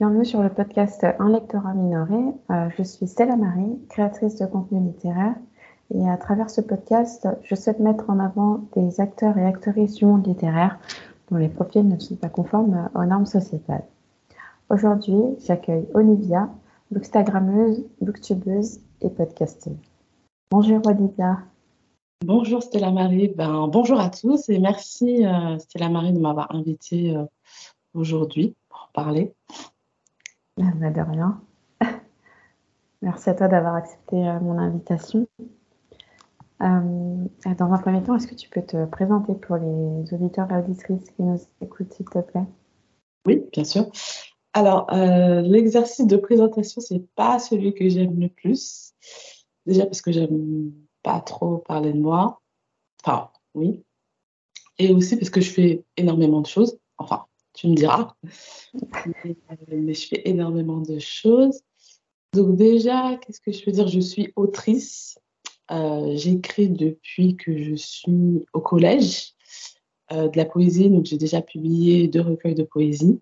Bienvenue sur le podcast Un lectorat minoré. Euh, je suis Stella Marie, créatrice de contenu littéraire. Et à travers ce podcast, je souhaite mettre en avant des acteurs et actrices du monde littéraire dont les profils ne sont pas conformes aux normes sociétales. Aujourd'hui, j'accueille Olivia, bookstagrammeuse, booktubeuse et podcasteuse. Bonjour Olivia. Bonjour Stella Marie. Ben, bonjour à tous et merci euh, Stella Marie de m'avoir invitée euh, aujourd'hui pour parler. De rien. Merci à toi d'avoir accepté euh, mon invitation. Euh, dans un premier temps, est-ce que tu peux te présenter pour les auditeurs et auditrices qui nous écoutent, s'il te plaît? Oui, bien sûr. Alors, euh, l'exercice de présentation, c'est pas celui que j'aime le plus. Déjà parce que j'aime pas trop parler de moi. Enfin, oui. Et aussi parce que je fais énormément de choses. Enfin, tu me diras. Mais, je fais énormément de choses. Donc déjà, qu'est-ce que je peux dire? Je suis autrice. Euh, j'écris depuis que je suis au collège euh, de la poésie. Donc j'ai déjà publié deux recueils de poésie.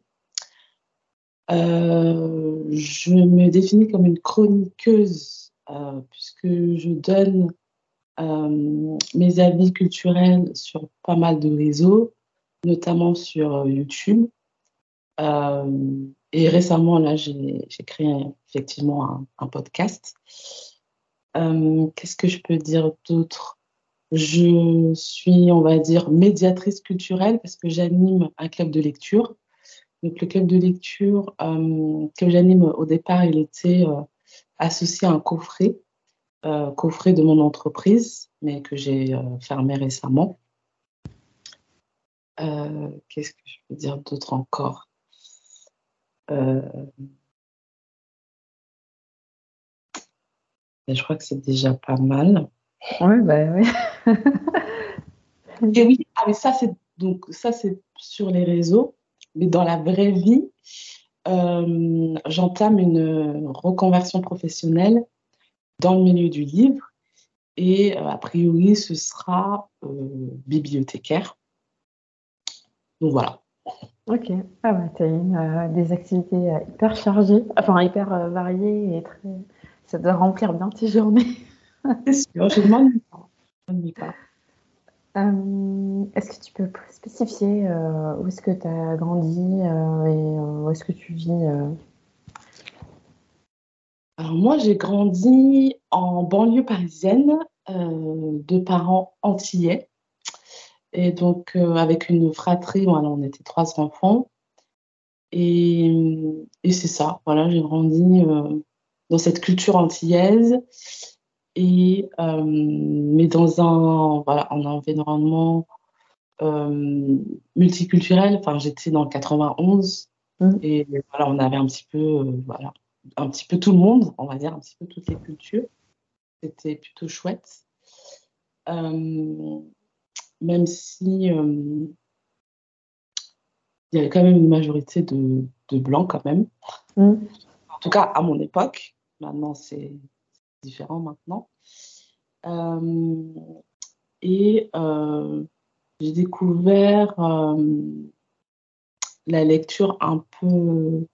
Euh, je me définis comme une chroniqueuse puisque je donne mes avis culturels sur pas mal de réseaux notamment sur euh, YouTube. Euh, et récemment, là, j'ai créé effectivement un, podcast. Euh, qu'est-ce que je peux dire d'autre? Je suis, on va dire, médiatrice culturelle parce que j'anime un club de lecture. Donc, le club de lecture que j'anime au départ, il était associé à un coffret, coffret de mon entreprise, mais que j'ai fermé récemment. Euh, qu'est-ce que je peux dire d'autre encore? Euh, Je crois que c'est déjà pas mal. Oui, bah oui. Et oui, ah, mais ça, c'est donc ça, c'est sur les réseaux. Mais dans la vraie vie, euh, j'entame une reconversion professionnelle dans le milieu du livre. Et a priori, ce sera bibliothécaire. Donc voilà. Ok. Ah ouais, tu as euh, des activités euh, hyper chargées, enfin hyper euh, variées et très... ça doit remplir bien tes journées. C'est sûr, je ne m'ennuie pas. est-ce que tu peux spécifier où est-ce que tu as grandi et où est-ce que tu vis Alors moi, j'ai grandi en banlieue parisienne de parents antillais. Et donc, euh, avec une fratrie, voilà, on était trois enfants. Et, et c'est ça, voilà, j'ai grandi euh, dans cette culture antillaise, et, euh, mais dans un, voilà, un environnement multiculturel. Enfin, j'étais dans le 91, mmh. et voilà, on avait un petit peu, voilà, un petit peu tout le monde, on va dire, un petit peu toutes les cultures. C'était plutôt chouette même si euh, il y avait quand même une majorité de, blancs quand même. Mm. En tout cas, à mon époque. Maintenant, c'est différent maintenant. Euh, et euh, j'ai découvert la lecture un peu,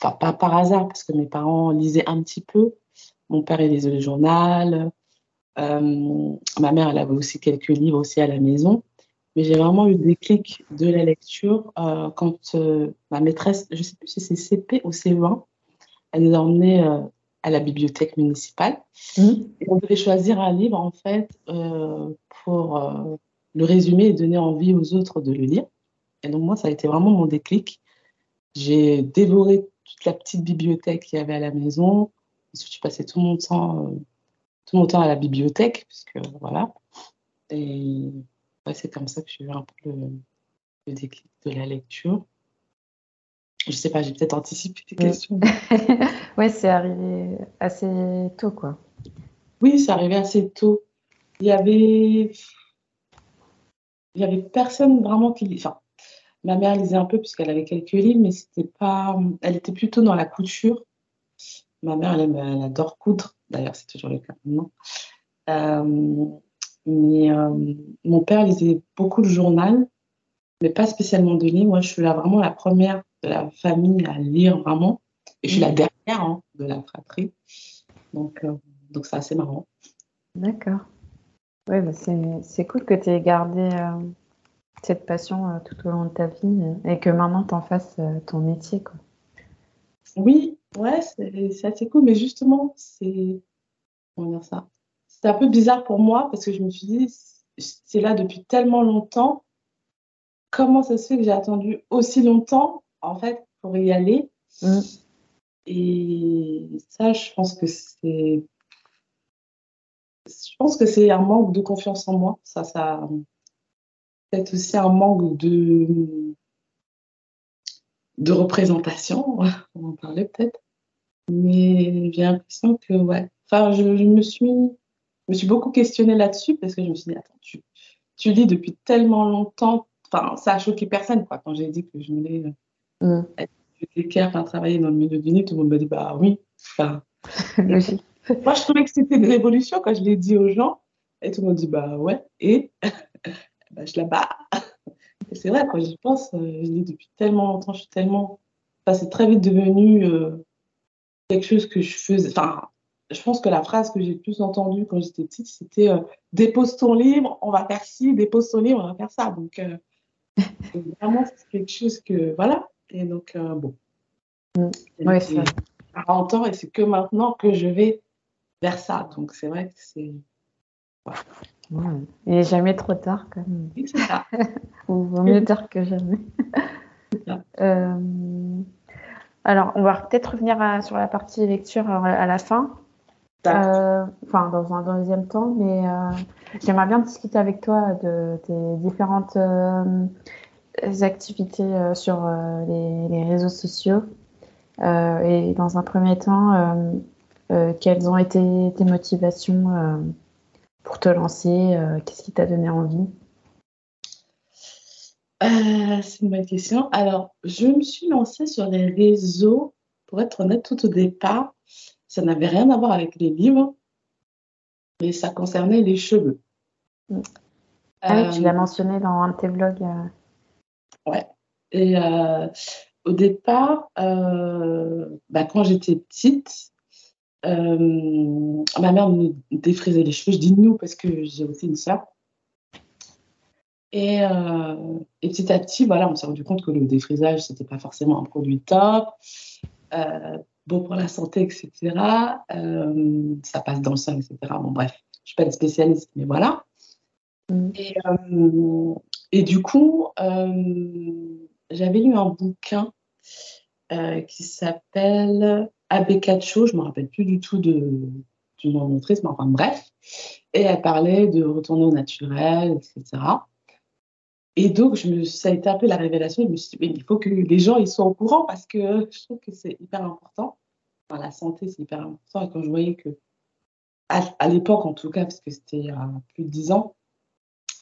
enfin pas par hasard, parce que mes parents lisaient un petit peu. Mon père, il lisait le journal. Euh, ma mère, elle avait aussi quelques livres aussi à la maison. Mais j'ai vraiment eu des clics de la lecture euh, quand euh, ma maîtresse, je ne sais plus si c'est CP ou CE1, elle nous a emmenés à la bibliothèque municipale. Mmh. Et on devait choisir un livre, en fait, pour le résumer et donner envie aux autres de le lire. Et donc, moi, ça a été vraiment mon déclic. J'ai dévoré toute la petite bibliothèque qu'il y avait à la maison. Je passais tout mon temps tout mon temps à la bibliothèque, puisque voilà. Et c'est comme ça que j'ai eu un peu le, déclic de la lecture. Je sais pas, j'ai peut-être anticipé tes questions. oui, c'est arrivé assez tôt, quoi. Oui, c'est arrivé assez tôt. Il y avait, il y avait personne vraiment qui, enfin, ma mère lisait un peu puisqu'elle avait quelques livres, mais c'était pas, elle était plutôt dans la couture. Ma mère, elle, elle adore coudre. D'ailleurs, c'est toujours le cas maintenant. Euh, mais euh, mon père lisait beaucoup de journal, mais pas spécialement de livres. Moi, je suis là vraiment la première de la famille à lire vraiment. Et je suis la mm. dernière hein, de la fratrie. Donc, euh, donc c'est assez marrant. D'accord. Oui, bah, c'est cool que tu aies gardé euh, cette passion euh, tout au long de ta vie et que maintenant tu en fasses ton métier. Quoi. Oui, ouais, c'est assez cool. Mais justement, c'est. Comment dire ça? C'est un peu bizarre pour moi parce que je me suis dit, c'est là depuis tellement longtemps. Comment ça se fait que j'ai attendu aussi longtemps, en fait, pour y aller? Mm. Et ça, je pense que c'est. Je pense que c'est un manque de confiance en moi. Ça, ça. Peut-être aussi un manque de. De représentation. On en parlait peut-être. Mais j'ai l'impression que, ouais. Enfin, je, me suis. Je me suis beaucoup questionnée là-dessus parce que je me suis dit, attends, tu, tu lis depuis tellement longtemps. Enfin, ça a choqué personne, quoi, quand j'ai dit que je voulais mm. être bibliothécaire, enfin, travailler dans le milieu du livre. Tout le monde m'a dit, bah oui. Enfin, Moi, je trouvais que c'était une révolution quand je l'ai dit aux gens. Et tout le monde dit, bah ouais. Et? Bah, je la bats. C'est vrai, quand j'y pense, euh, je lis depuis tellement longtemps, je suis tellement. Enfin, c'est très vite devenu euh, quelque chose que je faisais. Enfin, je pense que la phrase que j'ai le plus entendue quand j'étais petite, c'était euh, dépose ton livre, on va faire ci, dépose ton livre, on va faire ça. Donc, euh, vraiment, c'est quelque chose que. Voilà. Et donc, bon. Mm. Oui, c'est 40 ans et c'est que maintenant que je vais vers ça. Donc, c'est vrai que c'est. Il n'est jamais trop tard, quand même. c'est ça. Ou vaut mieux tard que jamais. alors, on va peut-être revenir sur la partie lecture à la fin. Euh, enfin, dans un deuxième temps, mais euh, j'aimerais bien discuter avec toi de tes différentes euh, activités sur les, réseaux sociaux. et dans un premier temps, quelles ont été tes motivations pour te lancer Qu'est-ce qui t'a donné envie? C'est une bonne question. Alors, je me suis lancée sur les réseaux, pour être honnête, tout au départ ça n'avait rien à voir avec les livres, mais ça concernait les cheveux. Mm. Ah tu l'as euh, mentionné dans un de tes vlogs. Euh. Ouais. Et euh, au départ, bah, quand j'étais petite, ma mère me défrisait les cheveux. Je dis nous parce que j'ai aussi une soeur. Et, petit à petit, voilà, on s'est rendu compte que le défrisage, c'était pas forcément un produit top bon pour la santé, etc. Euh, ça passe dans le sang, etc. Bon, bref, je ne suis pas une spécialiste, mais voilà. Mm. Euh, et, du coup, euh, j'avais lu un bouquin qui s'appelle Abbé Cacho, je ne me rappelle plus du tout de, du nom de l'autrice, mais enfin bref. Et elle parlait de retourner au naturel, etc. Et donc, ça a été un peu la révélation. Je me suis dit, mais il faut que les gens soient au courant parce que je trouve que c'est hyper important. La santé, c'est hyper important. Et quand je voyais que, à, l'époque en tout cas, parce que c'était il y a plus de dix ans,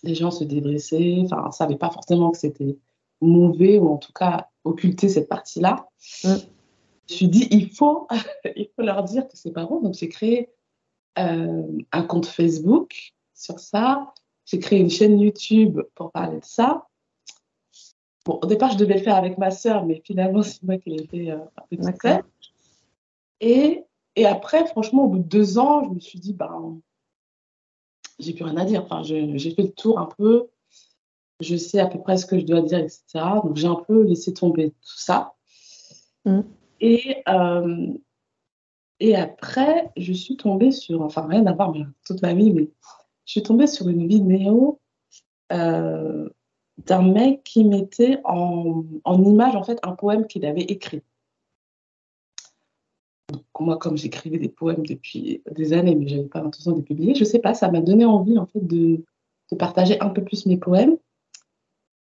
les gens se débressaient, enfin, ne savaient pas forcément que c'était mauvais ou en tout cas occulter cette partie-là. Mm. Je me suis dit, il faut, il faut leur dire que c'est pas bon. Donc, j'ai créé euh, un compte Facebook sur ça. J'ai créé une chaîne YouTube pour parler de ça. Bon, au départ, je devais le faire avec ma sœur, mais finalement, c'est moi qui l'ai fait euh, un peu toute seule. Et, et, après, franchement, au bout de deux ans, je me suis dit, ben, j'ai plus rien à dire. Enfin, j'ai fait le tour un peu. Je sais à peu près ce que je dois dire, etc. Donc, j'ai un peu laissé tomber tout ça. Mm. Et, euh, et après, je suis tombée sur, enfin, rien à voir, toute ma vie, mais je suis tombée sur une vidéo euh, d'un mec qui mettait en, en, image en fait un poème qu'il avait écrit. moi, comme j'écrivais des poèmes depuis des années, mais je n'avais pas l'intention de les publier, je ne sais pas, ça m'a donné envie en fait de, de, partager un peu plus mes poèmes.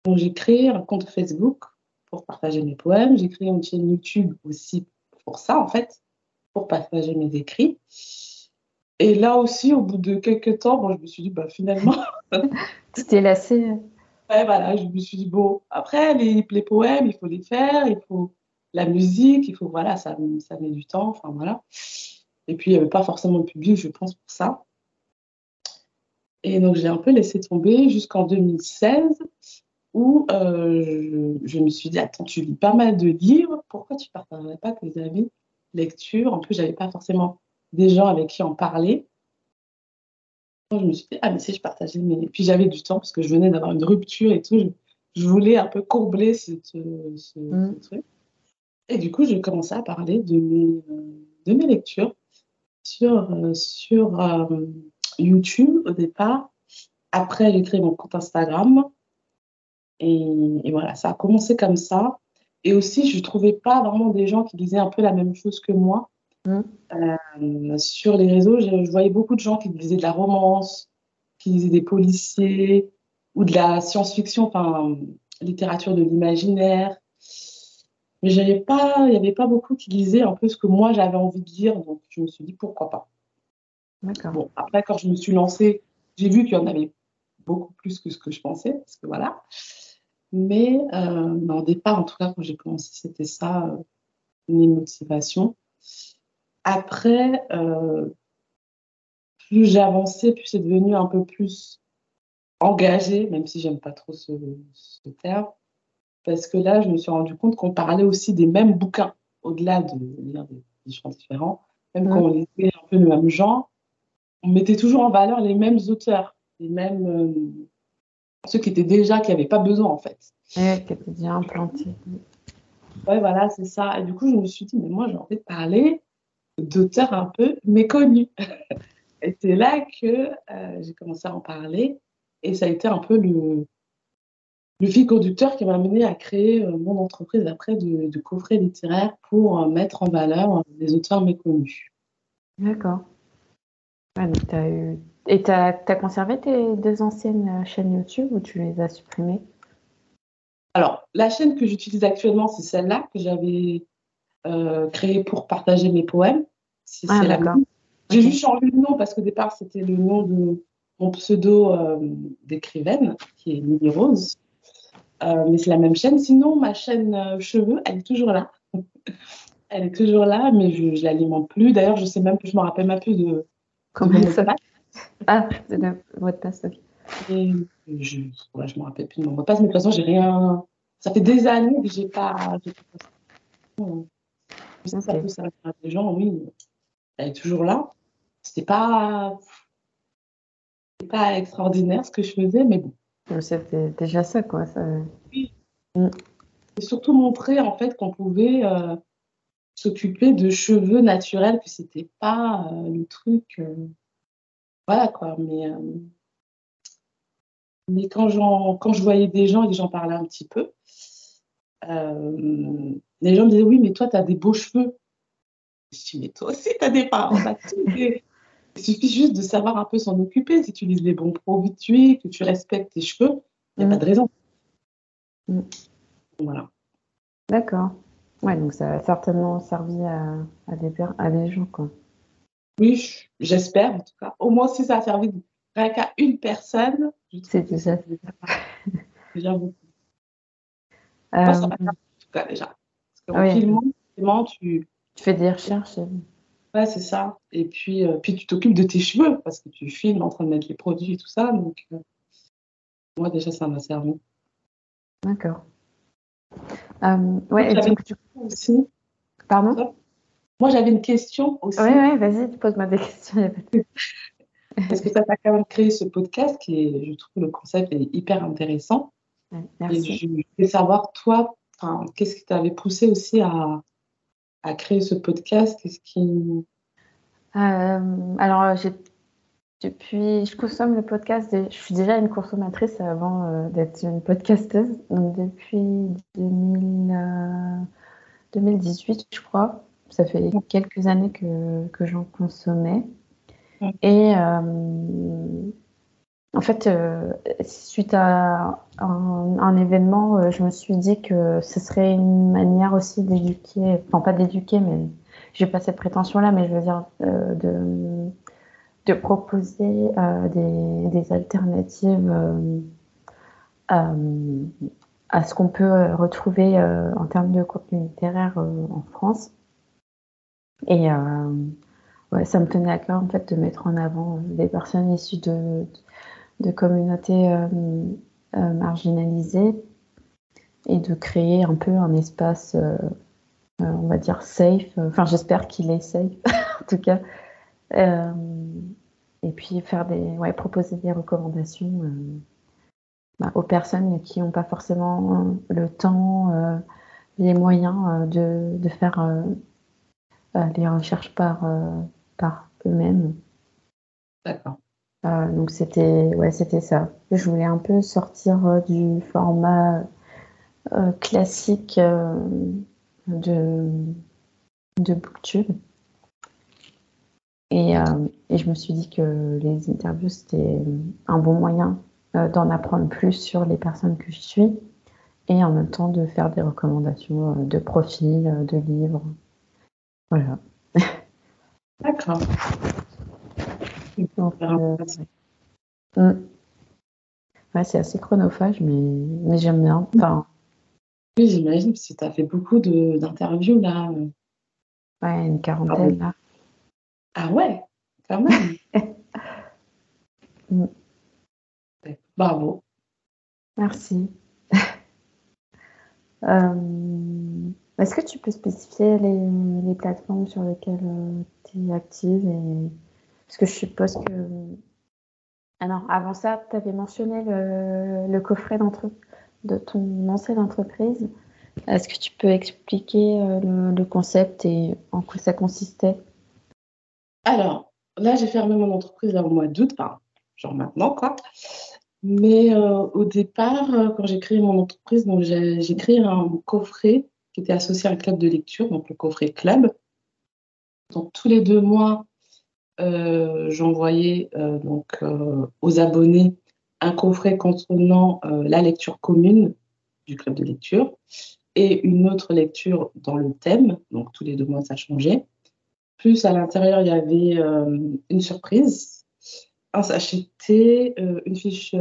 Donc j'ai créé un compte Facebook pour partager mes poèmes. J'ai créé une chaîne YouTube aussi pour ça en fait, pour partager mes écrits. Et là aussi, au bout de quelques temps, bon, je me suis dit, bah, finalement. tu t'es lassée. Ouais, voilà, je me suis dit, bon, après, les, les, poèmes, il faut les faire, il faut la musique, il faut, voilà, ça, ça met du temps, enfin, voilà. Et puis, il n'y avait pas forcément de public, je pense, pour ça. Et donc, j'ai un peu laissé tomber jusqu'en 2016. Où je, je, me suis dit, attends, tu lis pas mal de livres, pourquoi tu ne partagerais pas tes avis lecture? En plus, j'avais pas forcément des gens avec qui en parler. Je me suis dit, ah, mais si je partageais mes. Puis j'avais du temps parce que je venais d'avoir une rupture et tout. Je, voulais un peu courber ce, ce, mm. truc. Et du coup, j'ai commencé à parler de mes, de mes lectures sur, euh, sur euh, YouTube au départ. Après, j'ai créé mon compte Instagram. Et, et, voilà, ça a commencé comme ça. Et aussi, je ne trouvais pas vraiment des gens qui disaient un peu la même chose que moi. Mm. Euh, sur les réseaux, je, voyais beaucoup de gens qui disaient de la romance, qui disaient des policiers ou de la science-fiction, enfin, littérature de l'imaginaire. Mais il n'y avait pas beaucoup qui disaient un peu ce que moi j'avais envie de dire, donc je me suis dit pourquoi pas? Bon, après, quand je me suis lancée, j'ai vu qu'il y en avait beaucoup plus que ce que je pensais, parce que voilà. Mais euh, au départ, en tout cas, quand j'ai commencé, c'était ça, euh, mes motivations. Après, euh, plus j'avançais, plus c'est devenu un peu plus engagé, même si j'aime pas trop ce, terme, parce que là, je me suis rendu compte qu'on parlait aussi des mêmes bouquins, au-delà de lire des, gens différents, même quand on lisait un peu le même genre, on mettait toujours en valeur les mêmes auteurs, les mêmes euh, ceux qui étaient déjà, qui n'avaient pas besoin en fait. Ouais, qui étaient déjà implantés. Ouais, voilà, c'est ça. Et du coup, je me suis dit, mais moi, j'ai envie de parler d'auteurs un peu méconnus. et c'est là que euh, j'ai commencé à en parler. Et ça a été un peu le, le fil conducteur qui m'a amené à créer euh, mon entreprise après de, de coffrets littéraires pour euh, mettre en valeur des auteurs méconnus. D'accord. eu... Et tu as, conservé tes deux anciennes chaînes YouTube ou tu les as supprimées? Alors, la chaîne que j'utilise actuellement, c'est celle-là que j'avais euh, créé pour partager mes poèmes. Si ah, J'ai juste changé le nom parce qu'au départ, c'était le nom de mon pseudo euh, d'écrivaine, qui est Lily Rose. Euh, mais c'est la même chaîne. Sinon, ma chaîne cheveux, elle est toujours là. elle est toujours là, mais je ne l'alimente plus. D'ailleurs, je sais même plus, je me rappelle même plus de. Comment elle s'appelle Ah, c'est votre passe, ok. Et je ne me rappelle plus de mon mot de passe, mais de toute façon, j'ai rien. Ça fait des années que j'ai pas. pas ça peut servir à des gens, oui. Elle est toujours là. C'était pas, pas extraordinaire ce que je faisais, mais bon. C'était déjà ça, quoi. Ça... Oui. Mm. Et surtout montrer, en fait, qu'on pouvait euh, s'occuper de cheveux naturels, que c'était pas euh, le truc. Euh, voilà, quoi. Mais, mais quand, quand je voyais des gens et que j'en parlais un petit peu, euh, les gens me disaient, oui, mais toi, tu as des beaux cheveux. Je dis, mais toi aussi, tu as des parents. Il suffit juste de savoir un peu s'en occuper. Si tu utilises les bons produits, que tu respectes tes cheveux, il n'y a pas de raison. Mm. Voilà. D'accord. Ouais, donc ça a certainement servi à, à, des, à des gens, quoi. Oui, j'espère en tout cas. Au moins, si ça a servi rien qu'à une personne, c'est déjà, déjà beaucoup. Euh... Ça en tout cas déjà. Parce filmant, tu... tu fais des recherches. Ouais, c'est ça. Et puis, euh, puis tu t'occupes de tes cheveux parce que tu filmes en train de mettre les produits et tout ça. Donc, euh, moi, déjà, ça m'a servi. D'accord. Euh, ouais, et donc, coup aussi. Pardon? Moi, j'avais une question aussi. Oui, ouais, vas-y, pose-moi des questions. parce que ça t'a quand même créé ce podcast qui est, je trouve, le concept est hyper intéressant. merci. Et je voulais savoir, toi, qu'est-ce qui t'avait poussé aussi à, à, créer ce podcast? Qu'est-ce qui... Euh, alors, depuis, je consomme le podcast, je suis déjà une consommatrice avant euh, d'être une podcasteuse, donc depuis 2018, euh, je crois. Ça fait quelques années que, que j'en consommais. Et en fait, euh, suite à un, événement, euh, je me suis dit que ce serait une manière aussi d'éduquer, enfin pas d'éduquer, mais j'ai pas cette prétention-là, mais je veux dire euh, de, de proposer des, des, alternatives à ce qu'on peut retrouver en termes de contenu littéraire en France. Et ouais, ça me tenait à cœur en fait de mettre en avant des personnes issues de de communautés euh, marginalisées et de créer un peu un espace, on va dire, safe. Enfin, j'espère qu'il est safe, en tout cas. et puis faire des, ouais, proposer des recommandations bah, aux personnes qui n'ont pas forcément le temps, les moyens de, de faire les recherches par, par eux-mêmes. D'accord. Euh, donc c'était ouais, c'était ça. Je voulais un peu sortir euh, du format euh, classique de, de Booktube. Et, et, je me suis dit que les interviews, c'était un bon moyen d'en apprendre plus sur les personnes que je suis et en même temps de faire des recommandations de profils, de livres. Voilà. D'accord. Euh, mm. ouais, c'est assez chronophage, mais, mais j'aime bien. Enfin, oui, j'imagine, parce que tu as fait beaucoup d'interviews là. Ouais, une quarantaine là. Ah ouais, quand même. mm. Bravo. Merci. euh... Est-ce que tu peux spécifier les, plateformes sur lesquelles euh, tu es active et... Parce que je suppose que. Ah non, avant ça, tu avais mentionné le, coffret de ton ancienne entreprise. Est-ce que tu peux expliquer euh, le, concept et en quoi ça consistait? Alors, là, j'ai fermé mon entreprise là, au mois d'août, enfin, genre maintenant, quoi. Mais euh, au départ, quand j'ai créé mon entreprise, j'ai créé un coffret qui était associé à un club de lecture, donc le coffret club. Donc tous les deux mois, euh, j'envoyais euh, donc euh, aux abonnés un coffret contenant la lecture commune du club de lecture et une autre lecture dans le thème. Donc tous les deux mois, ça changeait. Plus à l'intérieur, il y avait une surprise, un sachet une fiche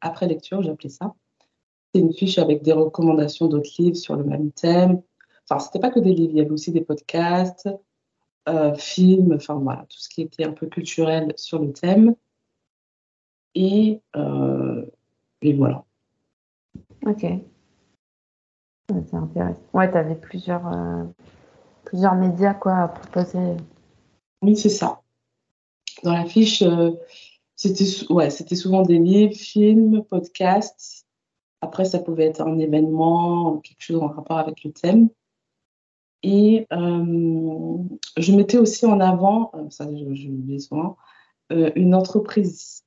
après lecture, j'appelais ça. C'est une fiche avec des recommandations d'autres livres sur le même thème. Enfin, c'était pas que des livres, il y avait aussi des podcasts, euh, films, enfin voilà, tout ce qui était un peu culturel sur le thème. Et, euh, et voilà. Ok. C'est intéressant. Ouais, tu avais plusieurs, euh, plusieurs médias quoi, à proposer. Oui, c'est ça. Dans la fiche, c'était ouais, souvent des livres, films, podcasts. Après, ça pouvait être un événement, quelque chose en rapport avec le thème. Et euh, je mettais aussi en avant, euh, ça je, je le souvent, euh, une entreprise.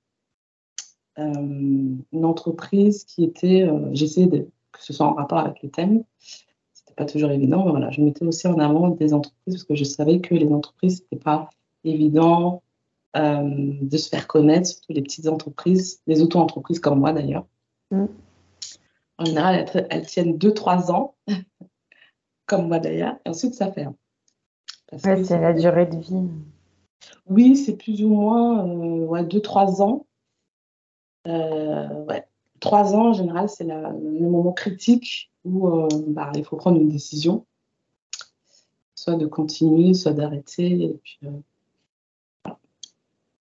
une entreprise qui était, j'essayais que ce soit en rapport avec les thèmes. C'était pas toujours évident, mais voilà, je mettais aussi en avant des entreprises parce que je savais que les entreprises, c'était pas évident de se faire connaître, surtout les petites entreprises, les auto-entreprises comme moi d'ailleurs. Mm. En général, elles, elles tiennent 2-3 ans comme moi d'ailleurs, et ensuite ça ferme. c'est la durée de vie. Oui, c'est plus ou moins euh, ouais, 2-3 ans. Euh, ouais. 3 ans, en général, c'est le moment critique où euh, bah, il faut prendre une décision, soit de continuer, soit d'arrêter.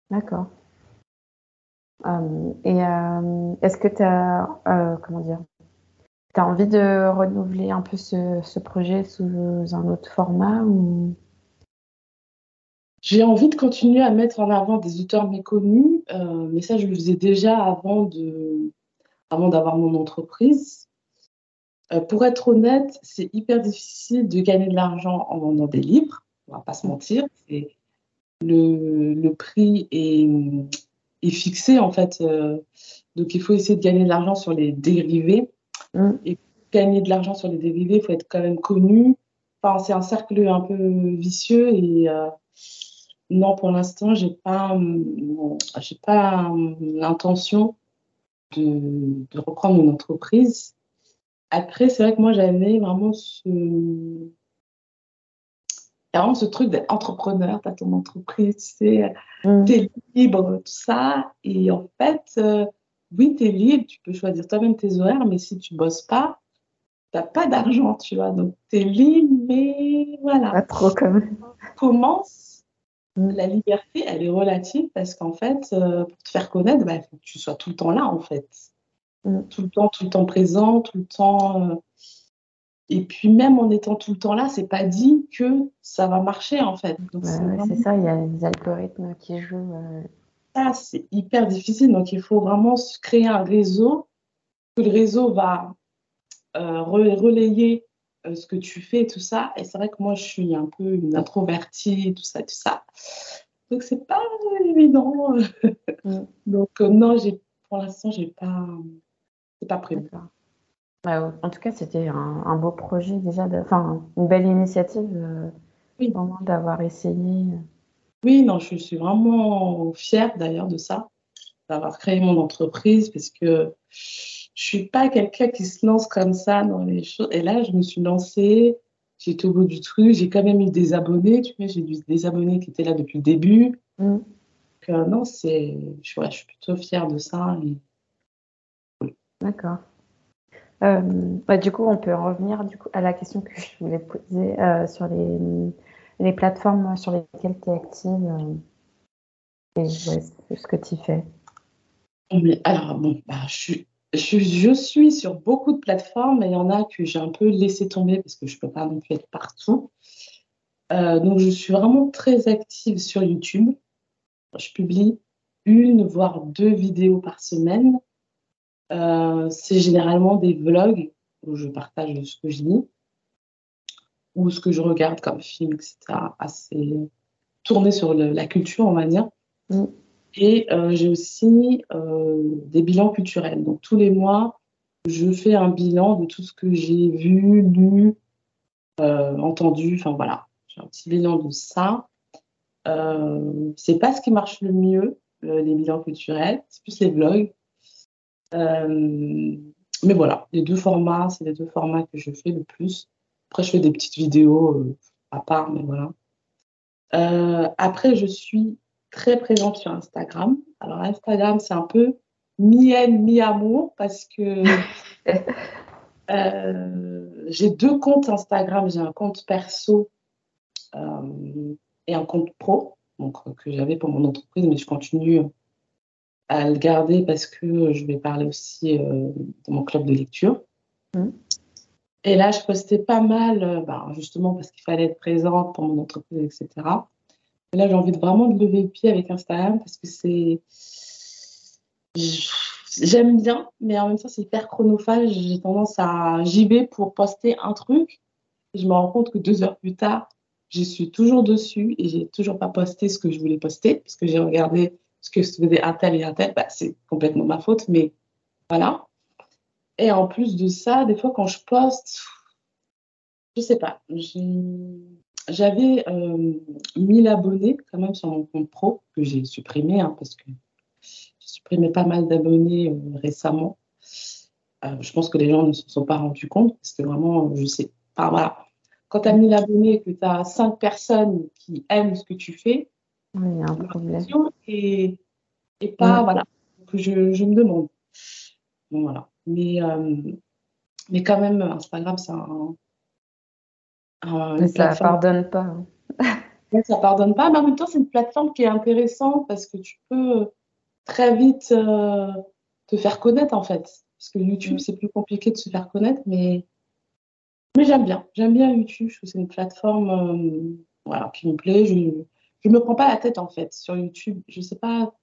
D'accord. et est-ce que tu as, comment dire, tu as envie de renouveler un peu ce, projet sous un autre format ou... J'ai envie de continuer à mettre en avant des auteurs méconnus, euh, mais ça, je le faisais déjà avant, avant d'avoir mon entreprise. Euh, pour être honnête, c'est hyper difficile de gagner de l'argent en vendant des livres, on va pas se mentir. le, prix est, est, fixé, en fait. Euh, donc, il faut essayer de gagner de l'argent sur les dérivés Mm. Et gagner de l'argent sur les dérivés, il faut être quand même connu. Enfin, c'est un cercle un peu vicieux et euh, non, pour l'instant, j'ai pas, j'ai pas l'intention de, de, reprendre une entreprise. Après, c'est vrai que moi, j'avais vraiment ce, vraiment ce truc d'être entrepreneur, tu as ton entreprise, tu sais, mm. tu es libre, tout ça. Et en fait, euh, oui, tu es libre, tu peux choisir toi-même tes horaires, mais si tu bosses pas, tu n'as pas d'argent, tu vois. Donc, tu es libre, mais voilà. Pas trop quand même. Commence. Mm. La liberté, elle est relative parce qu'en fait, euh, pour te faire connaître, bah, faut que tu sois tout le temps là, en fait. Mm. Tout le temps, tout le temps présent, tout le temps. Euh, et puis même en étant tout le temps là, c'est pas dit que ça va marcher en fait. c'est ça, il y a les algorithmes qui jouent. Euh. Ça, c'est hyper difficile. Donc il faut vraiment créer un réseau, que le réseau va euh, relayer ce que tu fais et tout ça. Et c'est vrai que moi, je suis un peu une introvertie, tout ça, tout ça. Donc c'est pas évident. Mm. Donc non, j'ai pour l'instant, j'ai pas pas prévu. Bah, en tout cas, c'était un, beau projet déjà, enfin une belle initiative euh, oui. d'avoir essayé. Oui, non, je suis vraiment fière d'ailleurs de ça, d'avoir créé mon entreprise parce que je suis pas quelqu'un qui se lance comme ça dans les choses. Et là, je me suis lancée, j'étais au bout du truc, j'ai quand même eu des abonnés, tu vois, j'ai eu des abonnés qui étaient là depuis le début. Mm. Donc, non, c'est, je, je, suis plutôt fière de ça. Et D'accord. Euh, bah, du coup, on peut revenir du coup, à la question que je voulais poser euh, sur les, les, plateformes sur lesquelles tu es active euh, et ce que tu fais. alors, bon, bah, je, suis sur beaucoup de plateformes, mais il y en a que j'ai un peu laissé tomber parce que je ne peux pas non plus être partout. donc, je suis vraiment très active sur YouTube. Je publie une, voire deux vidéos par semaine. Euh, c'est généralement des vlogs où je partage ce que je lis ou ce que je regarde comme film, etc. Assez tourné sur la culture, on va dire. Mm. Et euh, j'ai aussi euh, des bilans culturels. Donc tous les mois, je fais un bilan de tout ce que j'ai vu, lu, entendu. Enfin voilà, j'ai un petit bilan de ça. c'est pas ce qui marche le mieux, les bilans culturels, c'est plus les vlogs. Euh, mais voilà, les deux formats, c'est les deux formats que je fais le plus. Après, je fais des petites vidéos euh, à part, mais voilà. Euh, après, je suis très présente sur Instagram. Alors, Instagram, c'est un peu mi-haine, mi-amour parce que j'ai deux comptes Instagram. J'ai un compte perso et un compte pro donc, que j'avais pour mon entreprise, mais je continue à le garder parce que je vais parler aussi euh, de mon club de lecture. Mm. Et là, je postais pas mal, euh, bah, justement parce qu'il fallait être présente pour mon entreprise, etc. Et là, j'ai envie vraiment de lever le pied avec Instagram parce que c'est. J'aime bien, mais en même temps, c'est hyper chronophage. J'ai tendance à. J'y vais pour poster un truc. Et je me rends compte que deux heures plus tard, je suis toujours dessus et j'ai toujours pas posté ce que je voulais poster parce que j'ai regardé ce que faisait un tel et un tel, bah, c'est complètement ma faute, mais voilà. Et en plus de ça, des fois quand je poste, je sais pas, j'avais euh, 1000 abonnés quand même sur mon compte pro que j'ai supprimé hein, parce que j'ai supprimé pas mal d'abonnés euh, récemment. Euh, je pense que les gens ne se sont pas rendus compte parce que vraiment, je sais pas, voilà. Quand tu as 1000 abonnés, que tu as 5 personnes qui aiment ce que tu fais, oui, il y a un problème. Et, et pas, voilà, que je, je, me demande. Bon, voilà. Mais, euh, mais quand même, Instagram, c'est un. un ça pardonne pas. Hein. ça pardonne pas, mais en même temps, c'est une plateforme qui est intéressante parce que tu peux très vite euh, te faire connaître, en fait. Parce que YouTube, mm. c'est plus compliqué de se faire connaître, mais, mais j'aime bien. J'aime bien YouTube. Je trouve que c'est une plateforme euh, voilà, qui me plaît. Je, je me prends pas la tête en fait sur YouTube. Je sais pas,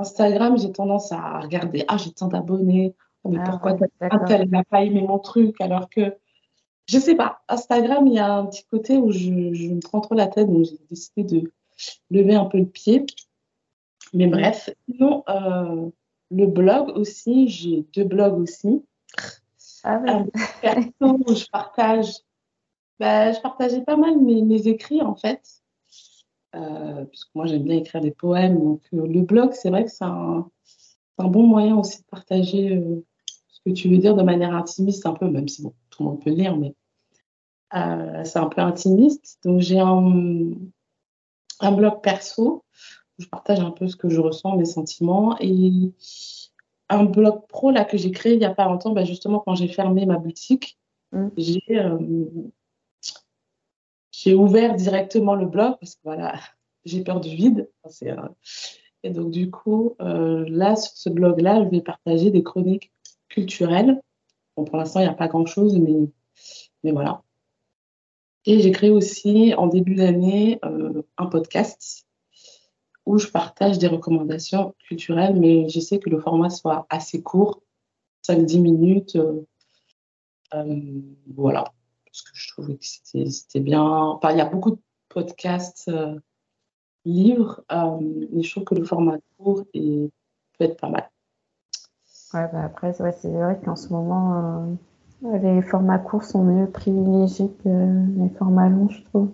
Instagram, j'ai tendance à regarder, ah j'ai tant d'abonnés, mais ah, pourquoi un tel n'a pas aimé mon truc alors que je sais pas. Instagram, il y a un petit côté où je, me prends trop la tête, donc j'ai décidé de lever un peu le pied. Mais bref, sinon, euh, le blog aussi, j'ai deux blogs aussi. Ah où je partage, bah, je partageais pas mal mes, mes écrits en fait. Euh, puisque moi j'aime bien écrire des poèmes. Donc euh, le blog, c'est vrai que c'est un, un, bon moyen aussi de partager euh, ce que tu veux dire de manière intimiste, un peu, même si bon, tout le monde peut le lire, mais c'est un peu intimiste. Donc j'ai un, un, blog perso où je partage un peu ce que je ressens, mes sentiments, et un blog pro là que j'ai créé il n'y a pas longtemps, bah, justement quand j'ai fermé ma boutique, mmh. j'ai j'ai ouvert directement le blog parce que voilà, j'ai peur du vide. Et donc, du coup, euh, là, sur ce blog-là, je vais partager des chroniques culturel. Bon, pour l'instant, il n'y a pas grand-chose, mais, mais voilà. Et j'ai créé aussi en début d'année euh, un podcast où je partage des recommandations culturelles, mais j'essaie que le format soit assez court, 5-10 minutes. Euh, euh, voilà, parce que je trouvais que c'était bien. Enfin, il y a beaucoup de podcasts, livres, mais je trouve que le format court est, peut être pas mal. Ouais, bah après, c'est vrai qu'en ce moment, les formats courts sont mieux privilégiés que les formats longs, je trouve.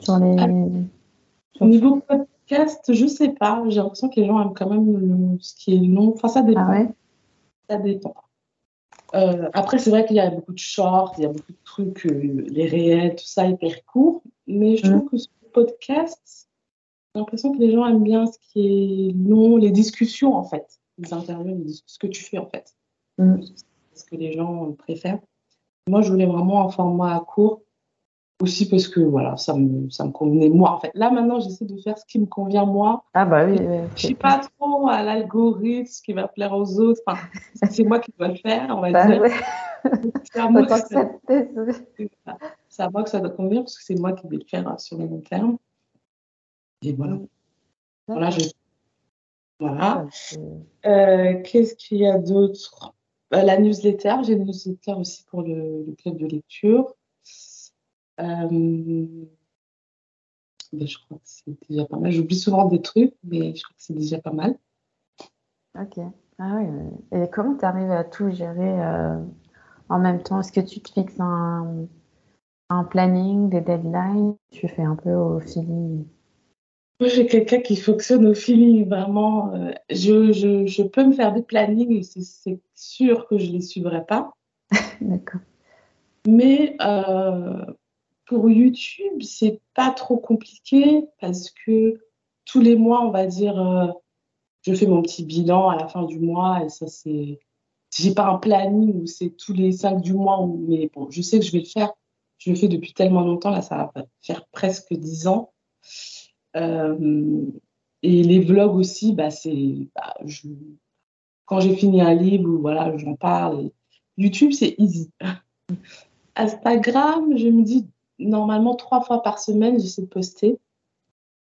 Sur les... Au niveau podcast, je sais pas. J'ai l'impression que les gens aiment quand même ce qui est long. Enfin, ça dépend. Ah ça dépend. Euh, après, c'est vrai qu'il y a beaucoup de shorts, il y a beaucoup de trucs, euh, les réels, tout ça hyper court. Mais je trouve mm. que sur le podcast, j'ai l'impression que les gens aiment bien ce qui est long, les discussions en fait, les interviews, ce que tu fais en fait. Mm ce que les gens préfèrent. Moi, je voulais vraiment un format court, aussi parce que voilà, ça me, ça me convenait moi. En fait, là maintenant, j'essaie de faire ce qui me convient moi. Ah bah oui. je suis pas trop à l'algorithme, ce qui va plaire aux autres. Enfin, c'est moi qui dois le faire, on va bah dire. C'est à, moi que ça... doit convenir parce que c'est moi qui vais le faire sur le long terme. Et voilà. Voilà, je... voilà. Euh, qu'est-ce qu'il y a d'autre? Bah, la newsletter, j'ai une newsletter aussi pour le, club de lecture. Euh, ben, je crois que c'est déjà pas mal. J'oublie souvent des trucs, mais je crois que c'est déjà pas mal. Ok. Ah oui. Et comment tu arrives à tout gérer euh, en même temps? Est-ce que tu te fixes un, un planning, des deadlines? Tu fais un peu au feeling? Moi, j'ai quelqu'un qui fonctionne au feeling, vraiment. Euh, je, je, je, peux me faire des plannings et c'est sûr que je ne les suivrai pas. D'accord. Mais euh, pour YouTube, c'est pas trop compliqué parce que tous les mois, on va dire, euh, je fais mon petit bilan à la fin du mois et ça, c'est. J'ai pas un planning où c'est tous les cinq du mois, mais bon, je sais que je vais le faire. Je le fais depuis tellement longtemps, là, ça va faire presque dix ans. Euh, et les vlogs aussi, bah, c'est bah, quand j'ai fini un livre, voilà, j'en parle. YouTube, c'est easy. Instagram, je me dis normalement trois fois par semaine, j'essaie de poster.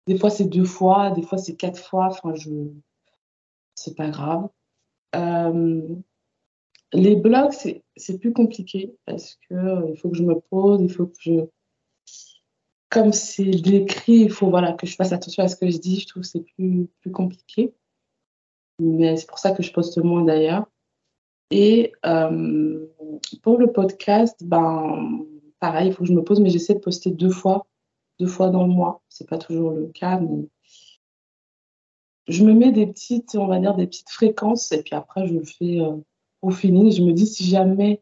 Des fois, c'est deux fois, des fois, c'est quatre fois. Enfin, je... c'est pas grave. Euh, les blogs, c'est plus compliqué parce que euh, il faut que je me pose, il faut que je comme c'est l'écrit, il faut voilà, que je fasse attention à ce que je dis. Je trouve que c'est plus, plus compliqué. Mais c'est pour ça que je poste moins d'ailleurs. Et euh, pour le podcast, ben, pareil, il faut que je me pose, mais j'essaie de poster deux fois, deux fois dans le mois. C'est pas toujours le cas, mais je me mets des petites, on va dire, des petites fréquences, et puis après, je le fais euh, au feeling. Je me dis, si jamais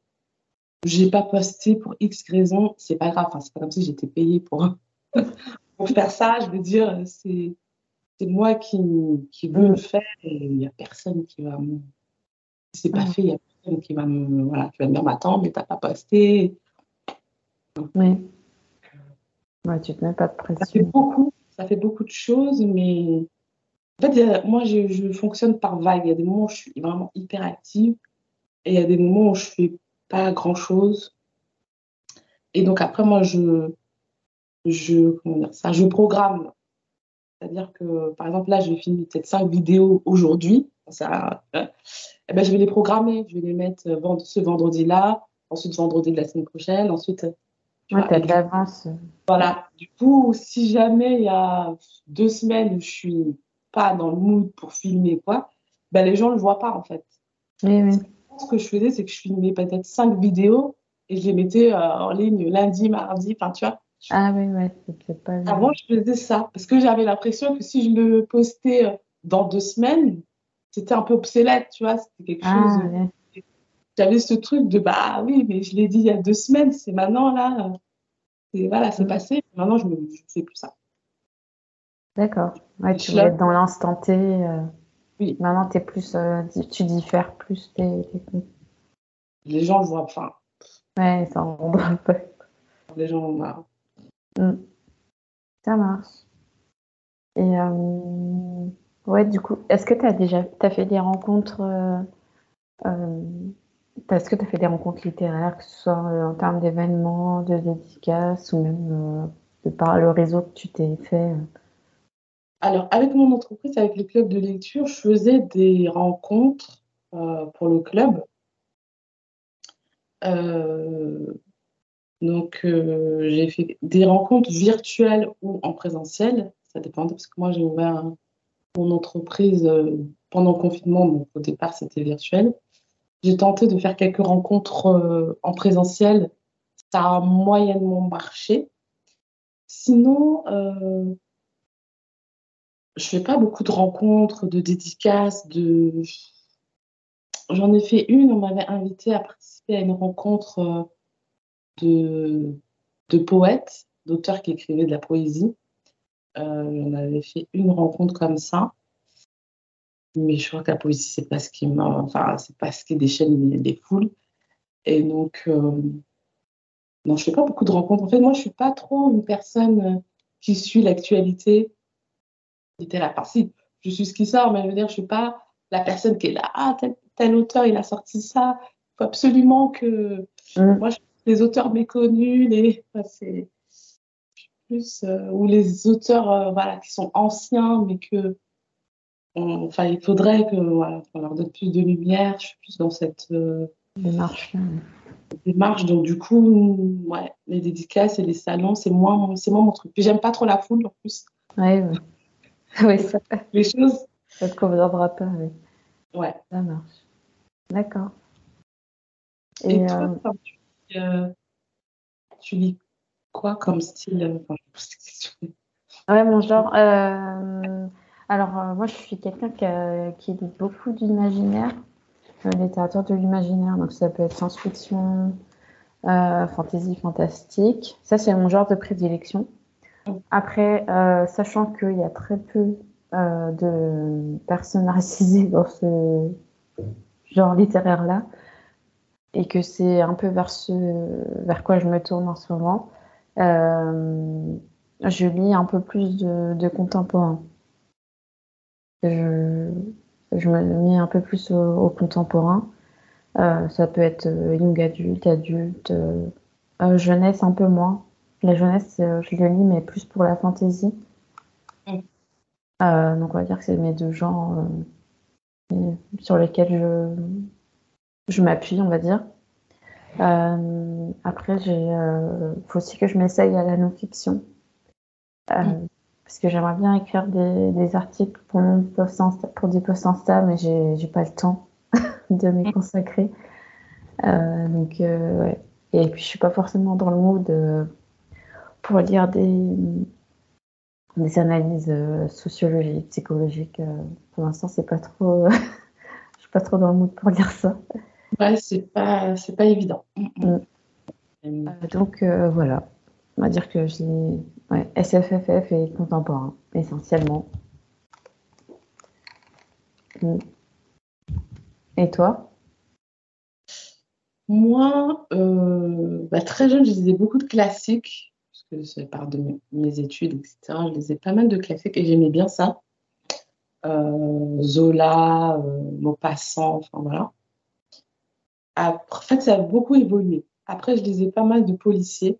j'ai pas posté pour X raison, c'est pas grave. Enfin, c'est pas comme si j'étais payée pour, pour faire ça. Je veux dire, c'est, c'est moi qui, qui veux le faire et il n'y a personne qui va me. Si c'est pas fait, il n'y a personne qui va me, voilà, qui va me dire, attends, mais t'as pas posté. Oui. Ouais, tu te mets pas de pression. Ça fait beaucoup, ça fait beaucoup de choses, mais en fait, moi, je, je fonctionne par vague. Il y a des moments où je suis vraiment hyper active et il y a des moments où je fais pas grand-chose. Et donc après, moi, je, je, comment dire ça, je programme. C'est-à-dire que, par exemple, là, j'ai fini peut-être cinq vidéos aujourd'hui. Ça, eh ben, je vais les programmer. Je vais les mettre ce vendredi-là, ensuite vendredi de la semaine prochaine, ensuite. Tu as de l'avance. Voilà. Du coup, si jamais il y a deux semaines où je suis pas dans le mood pour filmer quoi, ben, les gens ne le voient pas en fait. Oui, oui ce que je faisais, c'est que je filmais peut-être cinq vidéos et je les mettais euh, en ligne lundi, mardi, enfin, tu vois. Ah oui, ouais, c'est pas. Avant, je faisais ça parce que j'avais l'impression que si je le postais euh, dans deux semaines, c'était un peu obsolète, tu vois. C'était quelque ah, chose. J'avais ce truc de bah oui, mais je l'ai dit il y a deux semaines, c'est maintenant là. Et voilà, c'est mm. passé. Maintenant, je ne fais plus ça. D'accord. Ouais, tu vas être dans l'instant T. Euh. Oui. Maintenant, es plus, euh, tu diffères plus tes, Les gens voient, enfin. Ouais, ça en rend un peu. Les gens en marre. Mm. Ça marche. Et euh, ouais, du coup, est-ce que tu as déjà as fait des rencontres euh, Est-ce que tu as fait des rencontres littéraires, que ce soit en termes d'événements, de dédicaces ou même de par le réseau que tu t'es fait Alors, avec mon entreprise, avec le club de lecture, je faisais des rencontres pour le club. donc, j'ai fait des rencontres virtuelles ou en présentiel. Ça dépend parce que moi, j'ai ouvert mon entreprise euh, pendant le confinement. Donc, au départ, c'était virtuel. J'ai tenté de faire quelques rencontres euh, en présentiel. Ça a moyennement marché. Sinon, euh, je fais pas beaucoup de rencontres, de dédicaces, de. J'en ai fait une. On m'avait invité à participer à une rencontre euh, de, de poètes, d'auteurs qui écrivaient de la poésie. Euh, on avait fait une rencontre comme ça. Mais je crois que la poésie, c'est pas ce qui enfin, c'est pas ce qui déchaîne les, foules. Et donc, euh, non, je fais pas beaucoup de rencontres. En fait, moi, je suis pas trop une personne euh, qui suit l'actualité littéraire. Enfin, si, je suis ce qui sort, mais je veux dire, je suis pas la personne qui est là, ah, tel, auteur, il a sorti ça. Il faut absolument que. Mmh. Moi, je les auteurs méconnus, les. c'est plus, euh, ou les auteurs euh, voilà, qui sont anciens, mais que enfin, il faudrait que voilà, qu'on leur donne plus de lumière. Je suis plus dans cette euh, démarche. Démarche. Donc du coup, ouais, les dédicaces et les salons, c'est moins, c'est moins mon truc. Puis j'aime pas trop la foule en plus. Ouais, oui, ça. Les choses. Ça te conviendra pas. Oui. Ouais. Ça marche. D'accord. Et, toi, tu, tu lis quoi comme style euh, Ouais, mon genre. Euh, alors, euh, moi, je suis quelqu'un qui, lit beaucoup d'imaginaire, littérature de l'imaginaire. Donc, ça peut être science-fiction, fantasy, fantastique. Ça, c'est mon genre de prédilection. Après, sachant qu'il y a très peu de personnes narcisées dans ce genre littéraire-là, et que c'est un peu vers ce vers quoi je me tourne en ce moment. Euh, je lis un peu plus de, de contemporain. Je, me mets un peu plus au, contemporain. Euh, ça peut être euh, young adulte, adulte, jeunesse un peu moins. La jeunesse, je le lis, mais plus pour la fantaisie. donc on va dire que c'est mes deux genres sur lesquels je, je m'appuie, on va dire. Euh, après, il euh, faut aussi que je m'essaye à la non-fiction. Euh, mm. Parce que j'aimerais bien écrire des, des articles pour, mon post pour des posts Insta, mais j'ai pas le temps de m'y mm. consacrer. donc, ouais. Et puis, je suis pas forcément dans le mood pour lire des, des analyses sociologiques, psychologiques. pour l'instant, c'est pas trop. je suis pas trop dans le mood pour lire ça. Ouais, c'est pas, c'est pas évident. Mm. Euh, donc euh, voilà, on va dire que j'ai ouais, SFFF et contemporain essentiellement. Mm. Et toi? Moi, euh, bah, très jeune, je lisais beaucoup de classiques, c'est part de mes études, etc. Je lisais pas mal de classiques et j'aimais bien ça. Zola, Maupassant, enfin voilà. en fait, ça a beaucoup évolué. Après, je lisais pas mal de policiers.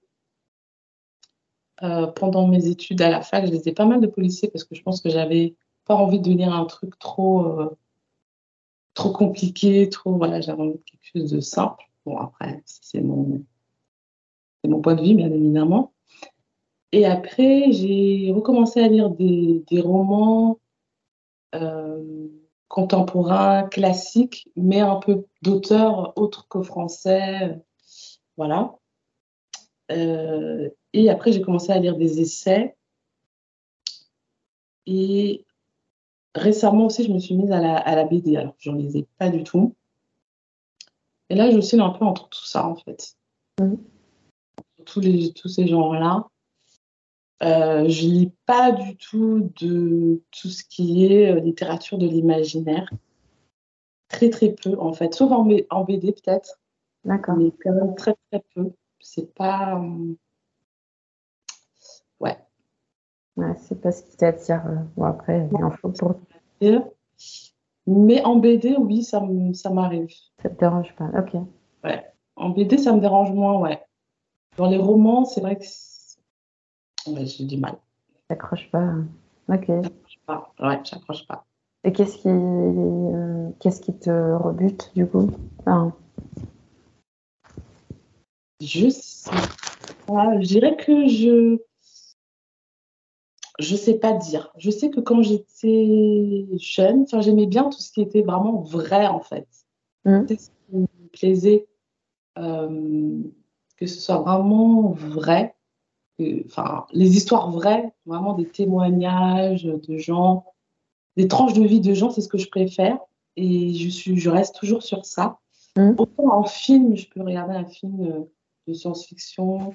Euh, pendant mes études à la fac, je lisais pas mal de policiers parce que je pense que j'avais pas envie de lire un truc trop, euh, trop compliqué, trop voilà, j'avais envie de quelque chose de simple. Bon, après, c'est mon, mon point de vue, bien évidemment. Et après, j'ai recommencé à lire des, des romans euh, contemporains, classiques, mais un peu d'auteurs autres que français, voilà. Euh, et après, j'ai commencé à lire des essais. Et récemment aussi, je me suis mise à la, à la BD. Alors, je n'en lisais pas du tout. Et là, je suis un peu entre tout ça, en fait. Mmh. Tous, les, tous ces genres-là. Euh, je lis pas du tout de tout ce qui est euh, littérature de l'imaginaire. Très, très peu, en fait. Sauf en, en BD, peut-être. D'accord. Mais quand même très très peu. C'est pas. Euh, ouais. ouais c'est pas ce qui t'attire. Euh, bon, après, il en faut pour. Mais en BD, oui, ça m'arrive. Ça te dérange pas, ok. Ouais. En BD, ça me dérange moins, ouais. Dans les romans, c'est vrai que j'ai du mal. J'accroche pas. Ok. J'accroche pas. Ouais, j'accroche pas. Et qu'est-ce qui, euh, qu'est-ce qui te rebute du coup? Enfin... Je sais pas. Je dirais que je. Je sais pas dire. Je sais que quand j'étais jeune, j'aimais bien tout ce qui était vraiment vrai en fait. Mmh. Ce qui me plaisait, euh, que ce soit vraiment vrai. Enfin, les histoires vraies, vraiment des témoignages de gens des tranches de vie de gens, c'est ce que je préfère. Et je, suis, je reste toujours sur ça. Mmh. Autant en film, je peux regarder un film euh, de science-fiction.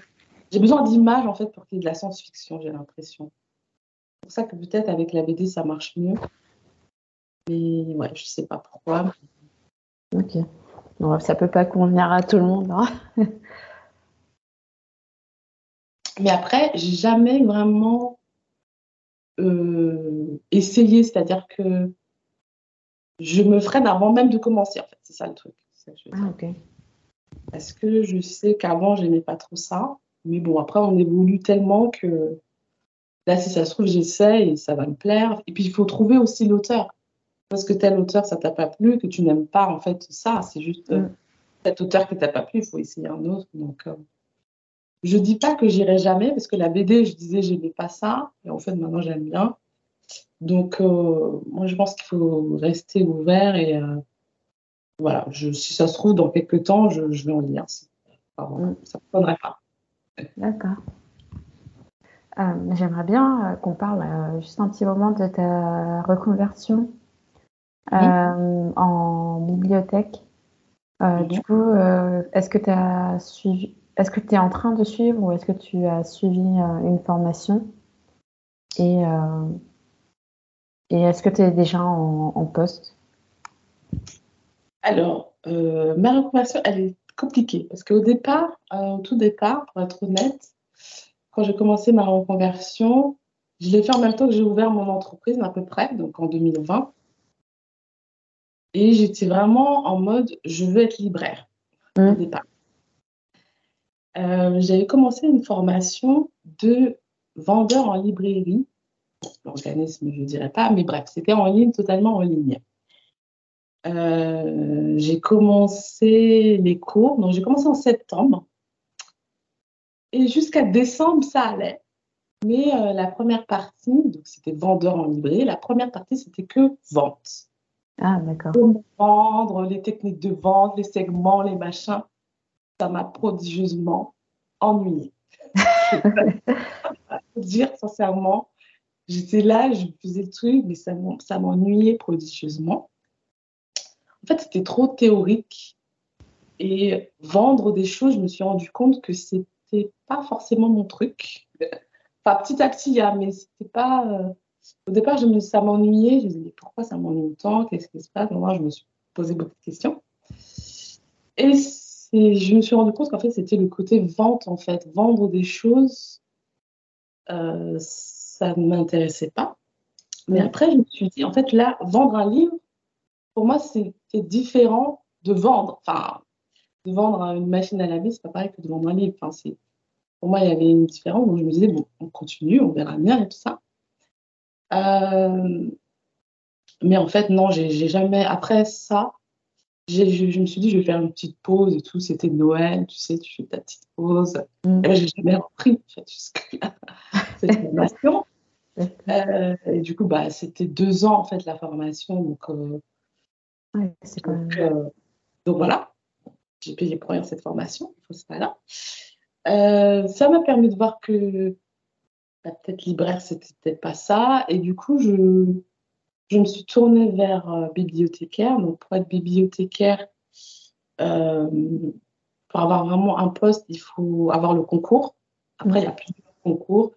J'ai besoin d'images, en fait, pour qu'il y ait de la science-fiction, j'ai l'impression. C'est pour ça que peut-être avec la BD, ça marche mieux. Mais ouais, je sais pas pourquoi. Ok. Ça ça peut pas convenir à tout le monde. Hein. Mais après, j'ai jamais vraiment euh, essayer, c'est-à-dire que je me freine avant même de commencer, en fait, c'est ça le truc. ah, ok. Parce que je sais qu'avant, j'aimais pas trop ça, mais bon, après, on évolue tellement que là, si ça se trouve, j'essaie et ça va me plaire. Et puis, il faut trouver aussi l'auteur. Parce que tel auteur, ça t'a pas plu, que tu n'aimes pas, en fait, ça, c'est juste euh, mm. cet auteur qui t'a pas plu, il faut essayer un autre. Donc, euh, je dis pas que j'irai jamais, parce que la BD, je disais, j'aimais pas ça. Et en fait, maintenant, j'aime bien. Donc, euh, moi, je pense qu'il faut rester ouvert et euh, voilà, je, si ça se trouve, dans quelques temps, je, vais en lire. Mm. Ça ne me pas. D'accord. Euh, j'aimerais bien qu'on parle juste un petit moment de ta reconversion en bibliothèque. Du coup, est-ce que tu as suivi est-ce que tu es en train de suivre ou est-ce que tu as suivi euh, une formation? Et, euh, et est-ce que tu es déjà en, poste? Alors, euh, ma reconversion, elle est compliquée parce qu'au départ, au tout départ, pour être honnête, quand j'ai commencé ma reconversion, je l'ai fait en même temps que j'ai ouvert mon entreprise à peu près, donc en 2020. Et j'étais vraiment en mode, je veux être libraire au mmh. départ. Euh, j'avais commencé une formation de vendeur en librairie. L'organisme, je ne dirais pas, mais bref, c'était en ligne, totalement en ligne. Euh, j'ai commencé les cours, donc j'ai commencé en septembre. Et jusqu'à décembre, ça allait. Mais euh, la première partie, donc c'était vendeur en librairie, la première partie, c'était que vente. Ah, d'accord. vendre, les techniques de vente, les segments, les machins ça m'a prodigieusement ennuyée. dire sincèrement, j'étais là, je faisais le truc, mais ça m'ennuyait prodigieusement. En fait, c'était trop théorique. Et vendre des choses, je me suis rendu compte que c'était pas forcément mon truc. Enfin, petit à petit, hein, mais c'était pas. Euh, au départ, je me, ça m'ennuyait. Je me disais, mais pourquoi ça m'ennuie autant? Qu'est-ce qui se passe? Moi, je me suis posé beaucoup de questions. Et et je me suis rendu compte qu'en fait, c'était le côté vente, en fait. Vendre des choses, euh, ça ne m'intéressait pas. Mais après, je me suis dit, en fait, là, vendre un livre, pour moi, c'était différent de vendre. Enfin, de vendre une machine à laver, c'est pas pareil que de vendre un livre. Enfin, pour moi, il y avait une différence. Donc, je me disais, bon, on continue, on verra bien et tout ça. Euh, mais en fait, non, j'ai jamais. Après ça, je, me suis dit, je vais faire une petite pause et tout. C'était Noël, tu sais, tu fais ta petite pause. Mm. Et j'ai jamais repris, en fait, jusque-là, cette formation. Euh, et du coup, bah, c'était deux ans, en fait, la formation. Donc, euh, c'est quand même... Euh, donc, voilà, j'ai payé pour cette formation, c'est pas là. ça m'a permis de voir que bah, peut-être libraire, c'était peut-être pas ça. Et du coup, je je me suis tournée vers euh, bibliothécaire. Donc, pour être bibliothécaire, euh, pour avoir vraiment un poste, il faut avoir le concours. Après, il y a plusieurs concours.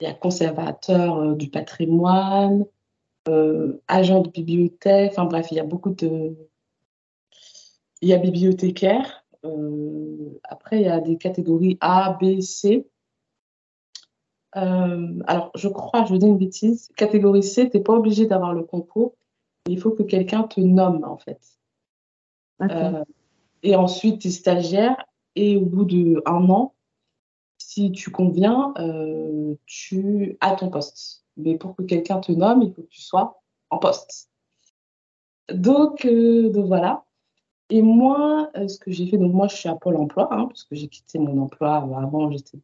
Il y a conservateur euh, du patrimoine, agent de bibliothèque. Enfin bref, il y a beaucoup de. Il y a bibliothécaire. après, il y a des catégories A, B, C. Euh, alors, je crois, je dis une bêtise, catégorie C, tu n'es pas obligé d'avoir le concours. Il faut que quelqu'un te nomme, en fait. Euh, Et ensuite, tu es stagiaire et au bout d'un an, si tu conviens, euh, tu as ton poste. Mais pour que quelqu'un te nomme, il faut que tu sois en poste. Donc, donc voilà. Et moi, ce que j'ai fait, donc moi, je suis à Pôle emploi, hein, parce que j'ai quitté mon emploi. Avant, j'étais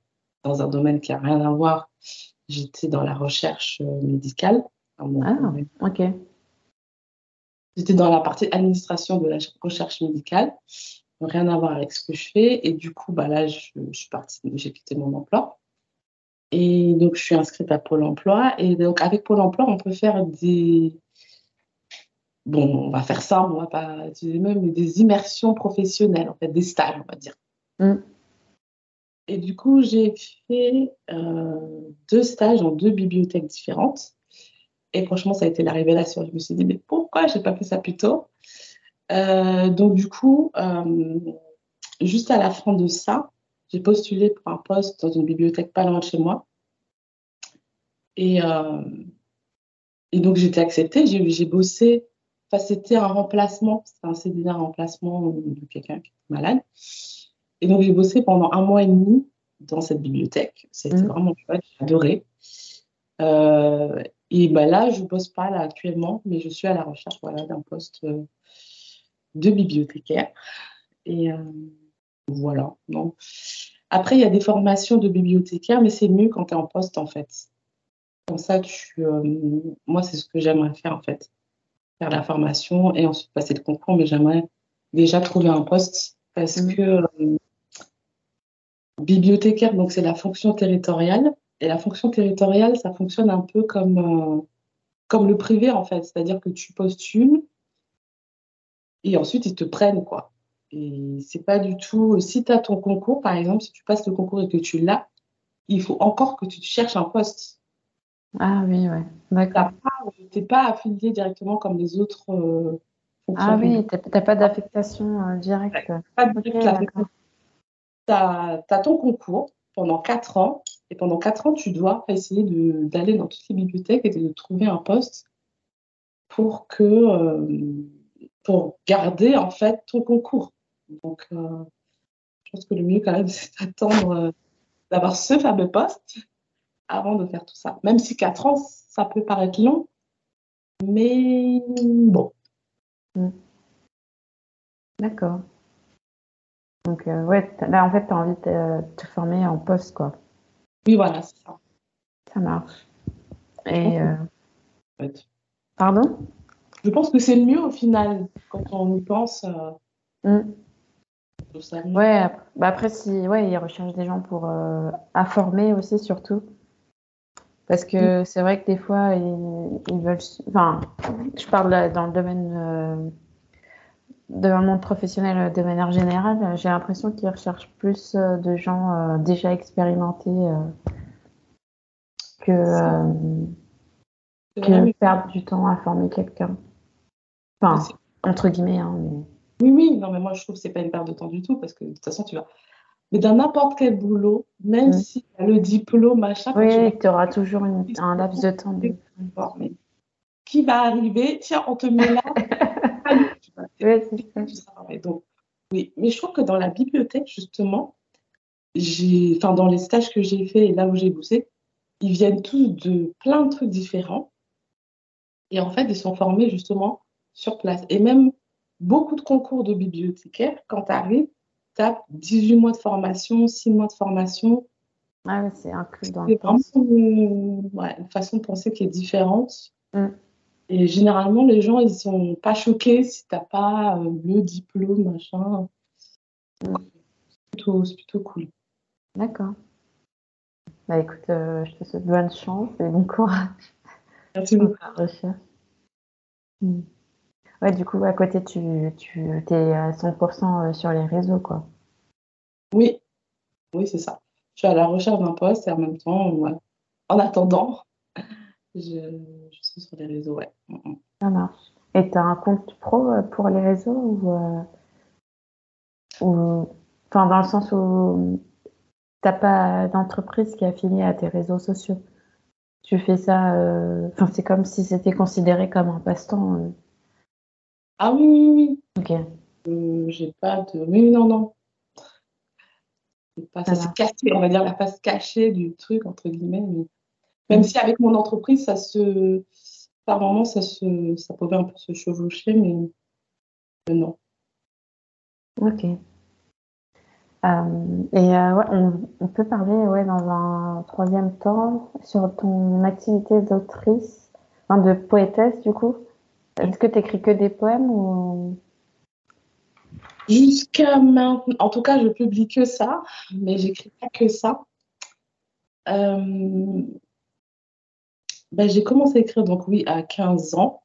dans un domaine qui n'a rien à voir. J'étais dans la recherche médicale. Ah, ok. J'étais dans la partie administration de la recherche médicale rien à voir avec ce que je fais. Et du coup, bah là, je, suis partie, j'ai quitté mon emploi. Et donc, je suis inscrite à Pôle emploi. Et donc, avec Pôle emploi, on peut faire des. Bon, on va faire ça, on va pas utiliser même, des immersions professionnelles, en fait, des stages, on va dire. Mm. Et du coup, j'ai fait euh, deux stages dans deux bibliothèques différentes. Et franchement, ça a été la révélation. Je me suis dit, mais pourquoi j'ai pas fait ça plus tôt? Euh, donc, du coup, euh, juste à la fin de ça, j'ai postulé pour un poste dans une bibliothèque pas loin de chez moi. Et, et donc, été acceptée. J'ai bossé. Enfin, c'était un remplacement. C'était un CDD, un remplacement de quelqu'un qui était malade. Et donc, j'ai bossé pendant un mois et demi dans cette bibliothèque. C'était mmh. vraiment chouette. J'ai adoré. et bah, là, je ne bosse pas là, actuellement, mais je suis à la recherche voilà, d'un poste de bibliothécaire. Et euh, voilà. Donc, après, il y a des formations de bibliothécaire, mais c'est mieux quand tu es en poste, en fait. Comme ça, tu, euh, moi, c'est ce que j'aimerais faire, en fait. Faire la formation et ensuite passer le concours, mais j'aimerais déjà trouver un poste parce mmh. que euh, bibliothécaire, donc c'est la fonction territoriale. Et la fonction territoriale, ça fonctionne un peu comme, comme le privé, en fait. C'est-à-dire que tu postules, et ensuite ils te prennent quoi. Et c'est pas du tout. Si tu as ton concours, par exemple, si tu passes le concours et que tu l'as, il faut encore que tu cherches un poste. Ah oui, ouais. D'accord. Tu n'es pas affilié directement comme les autres euh, Ah oui, tu n'as pas d'affectation euh, directe. pas de Tu as, ton concours pendant 4 ans. Et pendant 4 ans, tu dois essayer d'aller dans toutes les bibliothèques et de trouver un poste pour que. Euh, pour garder en fait ton concours. Donc, euh, je pense que le mieux quand même, c'est d'attendre euh, d'avoir ce fameux poste avant de faire tout ça. Même si 4 ans, ça peut paraître long, mais bon. Mm. D'accord. Donc, euh, ouais, là, en fait, tu as envie de te former en poste, quoi. Oui, voilà, c'est ça. Ça marche. Et. Pardon? Je pense que c'est mieux au final quand on y pense. Euh, mm. Ouais, bah après, si, ouais, ils recherchent des gens pour euh, informer aussi, surtout. Parce que mm. c'est vrai que des fois, ils, veulent. Enfin, je parle dans le domaine. Euh, dans le monde professionnel de manière générale, j'ai l'impression qu'ils recherchent plus de gens déjà expérimentés que, que perdre du temps à former quelqu'un. Enfin, entre guillemets. Hein, Oui, oui, non, mais moi je trouve que c'est pas une perte de temps du tout parce que de toute façon, tu vas. Mais dans n'importe quel boulot, même mm. si tu as le diplôme, machin. Oui, tu auras toujours un laps de temps. De... Qui va arriver? Tiens, on te met là. ça. Donc, oui, mais je trouve que dans la bibliothèque, justement, j'ai, enfin, dans les stages que j'ai fait et là où j'ai bossé, ils viennent tous de plein de trucs différents. Et en fait, ils sont formés justement sur place. Et même beaucoup de concours de bibliothécaires, quand tu arrives, tu as 18 mois de formation, 6 mois de formation. Ah c'est inclus dans C'est vraiment une, façon de penser qui est différente. Mm. Et généralement, les gens, ils sont pas choqués si tu n'as pas euh, le diplôme, machin. Mm. C'est plutôt, cool. D'accord. Bah écoute, euh, je te souhaite bonne chance et bon courage. Merci beaucoup. Recherche. Mm. Ouais, du coup, à côté, tu, tu es à 100% euh, sur les réseaux, quoi. Oui, oui, c'est ça. Je suis à la recherche d'un poste et en même temps, en attendant, je, suis sur les réseaux, ouais. Mm, mm. Ça marche. Et tu as un compte pro euh, pour les réseaux ou, euh, ou... Enfin, dans le sens où tu n'as pas d'entreprise qui est affiliée à tes réseaux sociaux? Tu fais ça, enfin, c'est comme si c'était considéré comme un passe-temps. Ah oui, oui, oui. Ok. Euh, j'ai pas de. Oui, non, non. Pas, ça s'est caché, on va dire la face cachée du truc, entre guillemets. Même si avec mon entreprise, ça se. Par moments, ça, se... ça pouvait un peu se chevaucher, mais non. Ok. Euh, et euh, ouais, on, peut parler ouais, dans un troisième temps sur ton activité d'autrice, enfin de poétesse du coup. Est-ce que tu écris que des poèmes ou... Jusqu'à maintenant, en tout cas, je publie que ça, mais j'écris pas que ça. Euh, ben, j'ai commencé à écrire, donc oui, à 15 ans.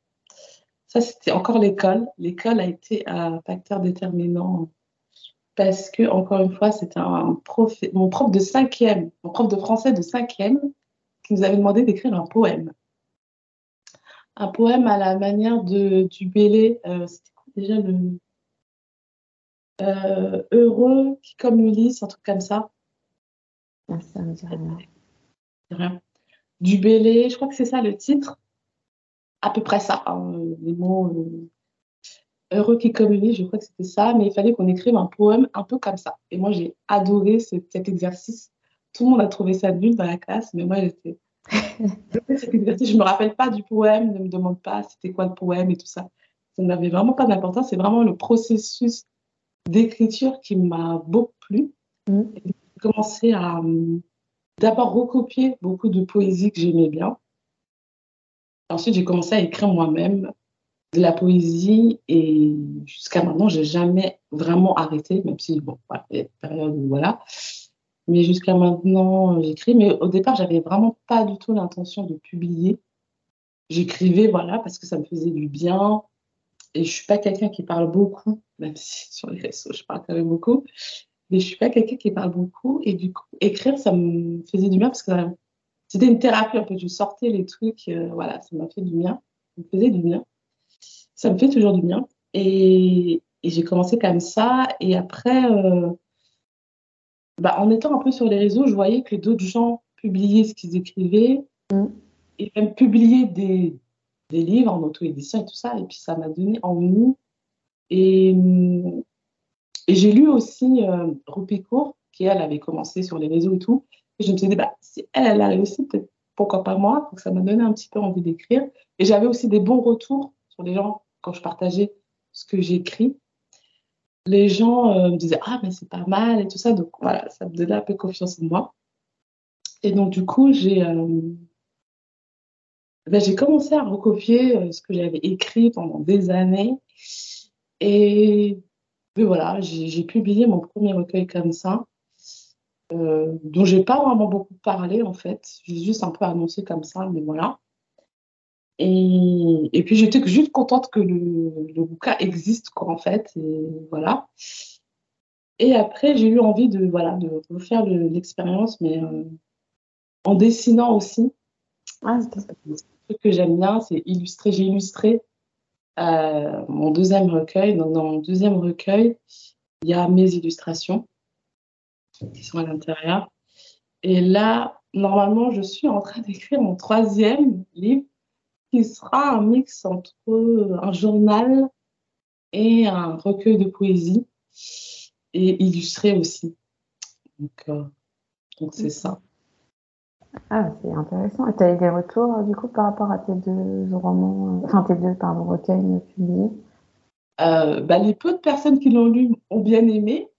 Ça, c'était encore l'école. L'école a été un facteur déterminant parce que, encore une fois, c'était un prof, mon prof de cinquième, mon prof de français de cinquième, qui nous avait demandé d'écrire un poème. Un poème à la manière de, du Bélé, euh, c'était déjà le euh, Heureux qui comme Ulysse, un truc comme ça. Ah, ça me dit rien. Du Bélé, je crois que c'est ça le titre. À peu près ça, hein, les mots. Euh, Heureux qui communie, je crois que c'était ça, mais il fallait qu'on écrive un poème un peu comme ça. Et moi, j'ai adoré cet exercice. Tout le monde a trouvé ça nul dans la classe, mais moi, j'étais. cet exercice, je me rappelle pas du poème, ne me demande pas c'était quoi le poème et tout ça. Ça n'avait vraiment pas d'importance. C'est vraiment le processus d'écriture qui m'a beaucoup plu. Mm. J'ai commencé à hum, d'abord recopier beaucoup de poésie que j'aimais bien. Ensuite, j'ai commencé à écrire moi-même de la poésie et jusqu'à maintenant, j'ai jamais vraiment arrêté, même si, bon, il y a des périodes où voilà. Mais jusqu'à maintenant, j'écris. Mais au départ, j'avais vraiment pas du tout l'intention de publier. J'écrivais, voilà, parce que ça me faisait du bien. Et je suis pas quelqu'un qui parle beaucoup, même si sur les réseaux, je parle quand même beaucoup. Mais je suis pas quelqu'un qui parle beaucoup. Et du coup, écrire, ça me faisait du bien parce que c'était une thérapie un peu. Je sortais les trucs, euh, voilà, ça m'a fait du bien. Ça me faisait du bien ça me fait toujours du bien. Et, j'ai commencé comme ça. Et après, euh, bah, en étant un peu sur les réseaux, je voyais que d'autres gens publiaient ce qu'ils écrivaient mm. et même publiaient des, des livres en auto-édition et tout ça. Et puis ça m'a donné envie. Et, et j'ai lu aussi euh, Court, qui elle avait commencé sur les réseaux et tout. Et je me suis dit, bah, si elle, elle a réussi, peut-être pourquoi pas moi. Donc ça m'a donné un petit peu envie d'écrire. Et j'avais aussi des bons retours sur les gens quand je partageais ce que j'écris, les gens euh, me disaient Ah, mais c'est pas mal et tout ça. Donc voilà, ça me donnait un peu confiance en moi. Et donc, du coup, j'ai euh, ben, commencé à recopier euh, ce que j'avais écrit pendant des années. Et voilà, j'ai publié mon premier recueil comme ça, dont j'ai pas vraiment beaucoup parlé en fait. J'ai juste un peu annoncé comme ça, mais voilà. Et, et puis j'étais juste contente que le, le bouquin existe, quoi, en fait. Et voilà. Et après, j'ai eu envie de, voilà, de refaire l'expérience, mais euh, en dessinant aussi. Ah, le truc que j'aime bien, c'est illustrer. J'ai illustré euh, mon deuxième recueil. Dans, dans, mon deuxième recueil, il y a mes illustrations qui sont à l'intérieur. Et là, normalement, je suis en train d'écrire mon troisième livre qui sera un mix entre un journal et un recueil de poésie et illustré aussi. Donc, euh, donc c'est ça. Ah, c'est intéressant. Et tu as eu des retours du coup par rapport à tes deux romans, enfin tes deux pardon, recueils publiés? Euh, bah, Les peu de personnes qui l'ont lu ont bien aimé,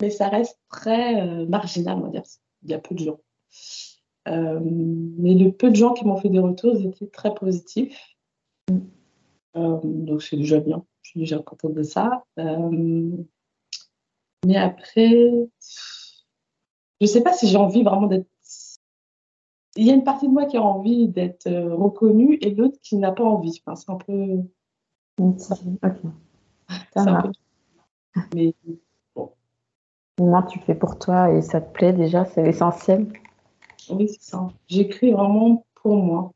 mais ça reste très euh, marginal, on va dire. Il y a peu de gens. Euh, mais le peu de gens qui m'ont fait des retours, ils étaient très positifs. Euh, donc c'est déjà bien. Je suis déjà contente de ça. Euh, mais après, je ne sais pas si j'ai envie vraiment d'être. Il y a une partie de moi qui a envie d'être reconnue et l'autre qui n'a pas envie. Enfin, c'est un peu. Ok. Ça Mais bon. Moi, tu fais pour toi et ça te plaît déjà, c'est l'essentiel. Oui, c'est ça. J'écris vraiment pour moi.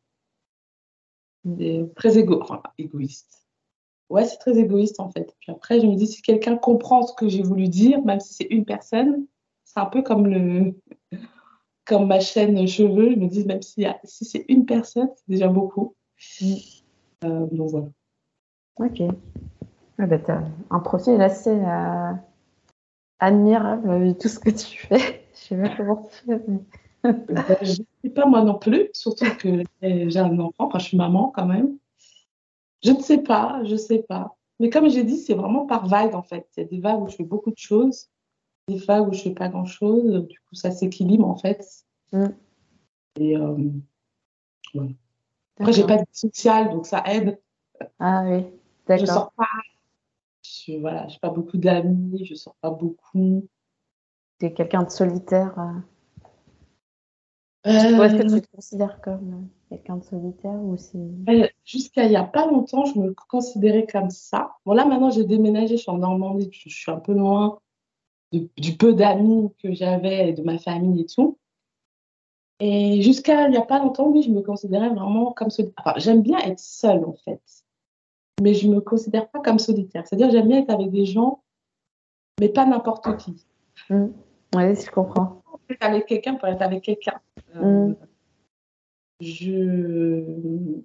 très égo... égoïste. Ouais, c'est très égoïste en fait. Puis après, je me dis, si quelqu'un comprend ce que j'ai voulu dire, même si c'est une personne, c'est un peu comme le comme ma chaîne cheveux. Je me dis, même si, si c'est une personne, c'est déjà beaucoup. Mm. Euh, donc voilà. Ok. Ouais, bah, as un profil assez euh, admirable vu tout ce que tu fais. Je sais pas comment tu fais. Mais... Ben, je ne sais pas moi non plus, surtout que j'ai un enfant, enfin je suis maman quand même. Je ne sais pas, je ne sais pas. Mais comme j'ai dit, c'est vraiment par vague en fait. Il y a des vagues où je fais beaucoup de choses, des vagues où je ne fais pas grand-chose. Du coup, ça s'équilibre en fait. Mm. Et euh, ouais. Après, j'ai pas de social, donc ça aide. Ah oui, d'accord. Je sors pas. Je, voilà, j'ai pas beaucoup d'amis, je sors pas beaucoup. Tu es quelqu'un de solitaire euh... Est-ce que tu te considères comme quelqu'un de solitaire ou c'est... Jusqu'à il y a pas longtemps, je me considérais comme ça. Bon, là, maintenant, j'ai déménagé, je suis en Normandie, je suis un peu loin du peu d'amis que j'avais et de ma famille et tout. Et jusqu'à il n'y a pas longtemps, oui, je me considérais vraiment comme solitaire. Enfin, j'aime bien être seule, en fait. Mais je ne me considère pas comme solitaire. C'est-à-dire, j'aime bien être avec des gens, mais pas n'importe qui. Mmh. Oui, je comprends. Être avec quelqu'un pour être avec quelqu'un. Euh, mmh. Je.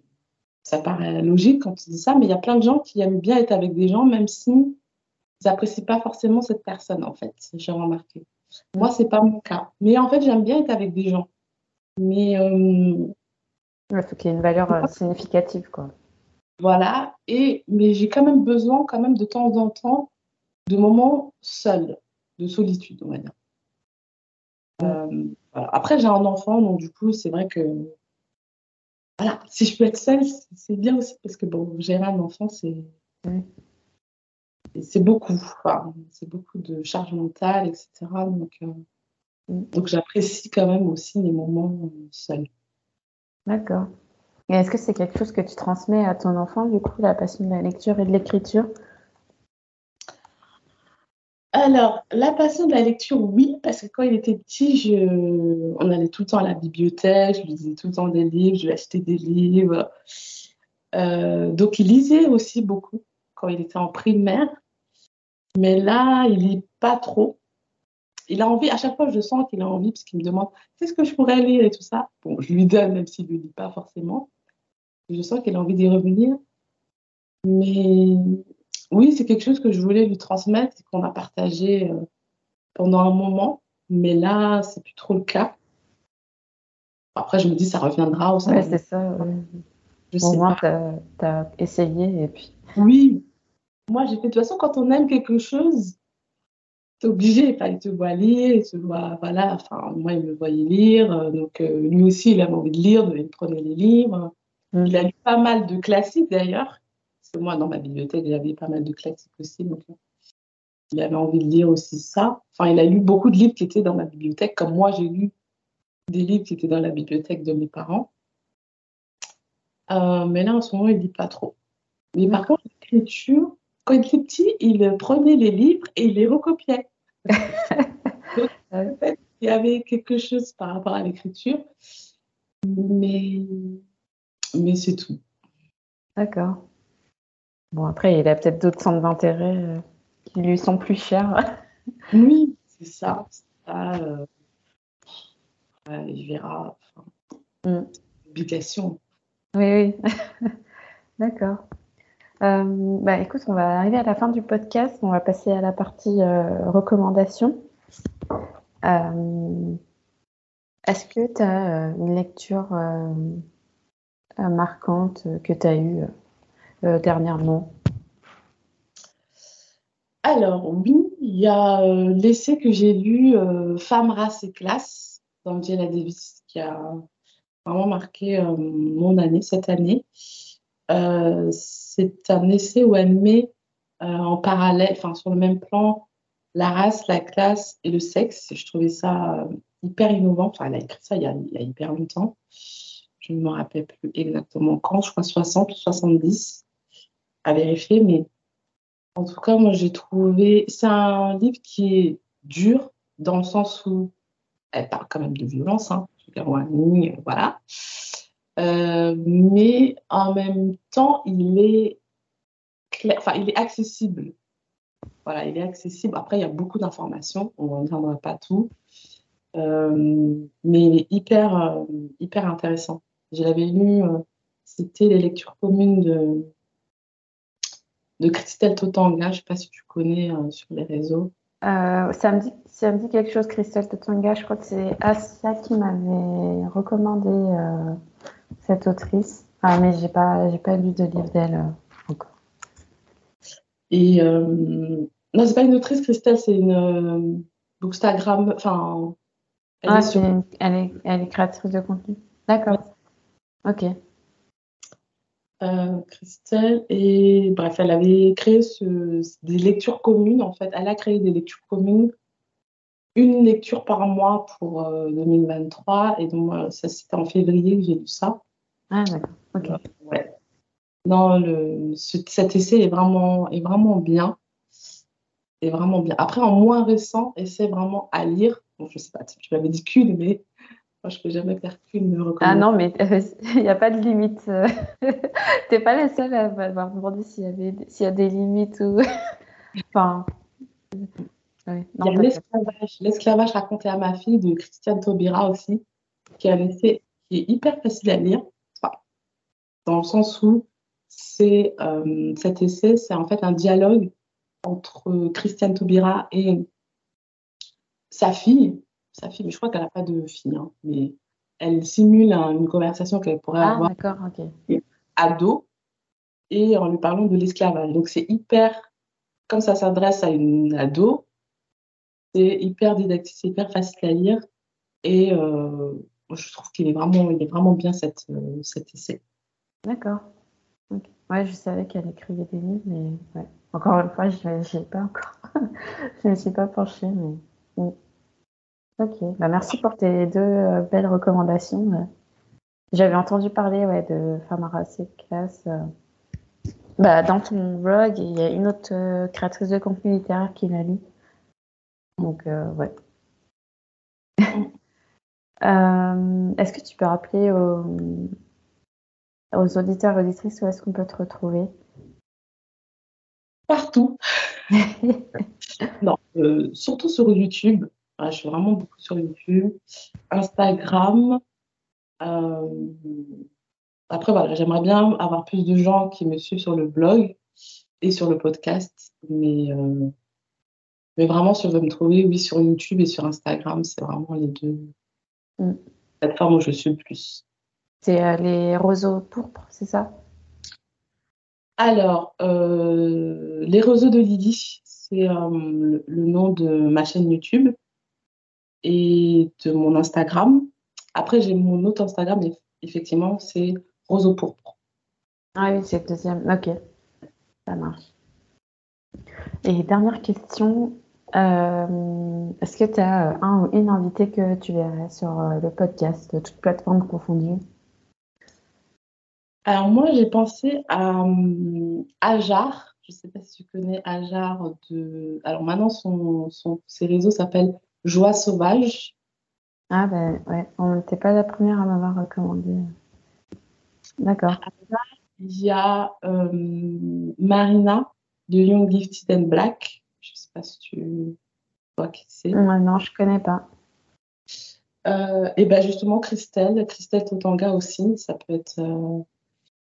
Ça paraît logique quand tu dis ça, mais il y a plein de gens qui aiment bien être avec des gens, même si ils n'apprécient pas forcément cette personne, en fait. J'ai remarqué. Moi, c'est pas mon cas. Mais en fait, j'aime bien être avec des gens. Mais. Euh, il faut qu'il y ait une valeur euh, significative, quoi. Voilà. Et, mais j'ai quand même besoin, quand même, de temps en temps, de moments seuls, de solitude, on va dire. Euh, Après, j'ai un enfant, donc du coup, c'est vrai que. Voilà, si je peux être seule, c'est bien aussi, parce que bon, gérer un enfant, c'est. C'est beaucoup. Enfin, c'est beaucoup de charge mentale, etc. Donc. Donc j'apprécie quand même aussi les moments euh, seuls. D'accord. Et est-ce que c'est quelque chose que tu transmets à ton enfant, du coup, la passion de la lecture et de l'écriture? Alors, la passion de la lecture, oui, parce que quand il était petit, je... on allait tout le temps à la bibliothèque, je lui lisais tout le temps des livres, je lui achetais des livres. Euh, donc, il lisait aussi beaucoup quand il était en primaire. Mais là, il lit pas trop il a envie, à chaque fois, je sens qu'il a envie, parce qu'il me demande qu'est-ce que je pourrais lire? et tout ça. Bon, je lui donne, même s'il ne le lit pas forcément. Je sens qu'il a envie d'y revenir. Mais oui, c'est quelque chose que je voulais lui transmettre et qu'on a partagé euh, pendant un moment. Mais là, c'est plus trop le cas. Après, je me dis, ça reviendra. Oui, c'est ça. Je Au moins, tu as, essayé et puis. Oui. Moi, j'ai fait de toute façon, quand on aime quelque chose, obligé, il te voit lire, il te voit, voilà, enfin, moi, il me voyait lire, euh, donc euh, lui aussi, il avait envie de lire, donc il prenait les livres. Mm. Il a lu pas mal de classiques d'ailleurs, parce que moi, dans ma bibliothèque, j'avais pas mal de classiques aussi, donc euh, il avait envie de lire aussi ça. Enfin, il a lu beaucoup de livres qui étaient dans ma bibliothèque, comme moi, j'ai lu des livres qui étaient dans la bibliothèque de mes parents. mais là, en ce moment, il lit pas trop. Mais par contre, l'écriture, quand il était petit, il prenait les livres et il les recopiait. il y avait quelque chose par rapport à l'écriture, mais, mais c'est tout. D'accord. Bon, après, il a peut-être d'autres centres d'intérêt euh, qui lui sont plus chers. oui, c'est ça. ça euh, il verra. Enfin, mm. Oui, oui. D'accord. Euh, bah, écoute, on va arriver à la fin du podcast. On va passer à la partie euh, recommandations. Euh, est-ce que tu as une lecture marquante que tu as eue dernièrement? Alors, oui, il y a l'essai que j'ai lu Femme, race et classe d'Angela Davis qui a vraiment marqué mon année cette année c'est un essai où elle met euh, en parallèle, enfin sur le même plan, la race, la classe et le sexe. Je trouvais ça euh, hyper innovant. Enfin, elle a écrit ça il y a, hyper longtemps. Je ne me rappelle plus exactement quand, je crois 60 ou 70 à vérifier, mais en tout cas, moi j'ai trouvé. C'est un livre qui est dur dans le sens où elle parle quand même de violence, hein. voilà. Euh, mais en même temps, il est, enfin, il est accessible. Voilà, il est accessible. Après, il y a beaucoup d'informations, on n'en entendra pas tout. Euh, mais il est hyper, euh, hyper intéressant. Je l'avais lu, c'était les lectures communes de, de Christelle Totanga. Je ne sais pas si tu connais sur les réseaux. Ça, me dit, ça me dit quelque chose, Christelle Totanga. Je crois que c'est Asia qui m'avait recommandé cette autrice. Ah, mais j'ai pas, j'ai pas lu de livre d'elle encore. Et non, c'est pas une autrice, Christelle, c'est une Bookstagram. Enfin, elle, ah, elle, est, elle est créatrice de contenu. D'accord. Ok. Euh, Christelle, et bref, elle avait créé ce, des lectures communes. En fait, elle a créé des lectures communes, une lecture par mois pour 2023. Et donc, ça, c'était en février que j'ai lu ça. Ah, d'accord. Ok. ouais. Non, le, cet essai est vraiment, est vraiment bien est vraiment bien. Après, en moins récent, essaie vraiment à lire. Bon, je sais pas, tu m'avais dit qu'une, mais moi, je peux jamais faire qu'une Ah non, mais il n'y a pas de limite. tu n'es pas la seule à m'avoir demandé s'il y, avait, s'il y a des limites ou. enfin. il y a l'esclavage, l'esclavage raconté à ma fille de Christiane Taubira aussi, qui a laissé, qui est hyper facile à lire, dans le sens où c'est euh, cet essai, c'est en fait un dialogue entre Christiane Taubira et sa fille. Sa fille, mais je crois qu'elle n'a pas de fille, hein, mais elle simule une conversation qu'elle pourrait ah, avoir okay. ado et en lui parlant de l'esclavage. Donc c'est hyper, comme ça s'adresse à une ado, c'est hyper didactique, c'est hyper facile à lire et euh, je trouve qu'il est vraiment, il est vraiment bien cette, euh, cet essai. D'accord. Ouais, je savais qu'elle écrivait des livres, mais ouais. Encore une fois, je ne pas encore. je ne me suis pas penchée, mais. Ok, bah, merci pour tes deux euh, belles recommandations. J'avais entendu parler ouais, de Famara Classe. Euh, bah, dans ton blog, il y a une autre euh, créatrice de contenu littéraire qui l'a lu. Donc, ouais. est-ce que tu peux rappeler aux, aux auditeurs et auditrices où est-ce qu'on peut te retrouver? Partout. non, euh, surtout sur YouTube. Je suis vraiment beaucoup sur YouTube, Instagram. Euh, après, voilà, j'aimerais bien avoir plus de gens qui me suivent sur le blog et sur le podcast. Mais, euh, mais vraiment, si on veut me trouver, oui, sur YouTube et sur Instagram, c'est vraiment les deux mm. plateformes où je suis le plus. C'est les roseaux pourpres, c'est ça? Alors, euh, Les Roseaux de Lydie, c'est euh, le, nom de ma chaîne YouTube et de mon Instagram. Après, j'ai mon autre Instagram, effectivement, c'est Roseau Pourpre. Ah oui, c'est le deuxième. Ok, ça marche. Et dernière question, euh, est-ce que tu as un ou une invité que tu verrais sur le podcast, de toute plateforme confondue? Alors moi, j'ai pensé à euh, Ajar. Je ne sais pas si tu connais Ajar. De... Alors maintenant, son, son, ses réseaux s'appellent Joie Sauvage. Ah ben ouais, on n'était pas la première à m'avoir recommandé. D'accord. Il y a euh, Marina de Young Gifted and Black. Je ne sais pas si tu vois qui c'est. non, je ne connais pas. Euh, et ben justement, Christelle, Christelle Totanga aussi, ça peut être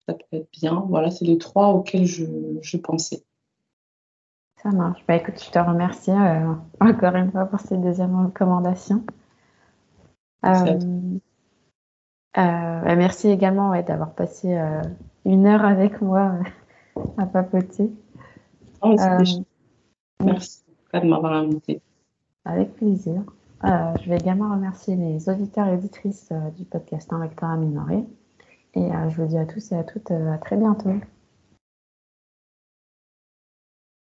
ça peut être bien. Voilà, c'est les trois auxquels je, pensais. Ça marche. Bah, écoute, je te remercie euh, encore une fois pour ces deuxièmes recommandations. Euh, euh, bah, merci également d'avoir passé une heure avec moi à papoter. Oh, merci de m'avoir invité. Avec plaisir. je vais également remercier les auditeurs et auditrices du podcast à minorer. Et je vous dis à tous et à toutes à très bientôt.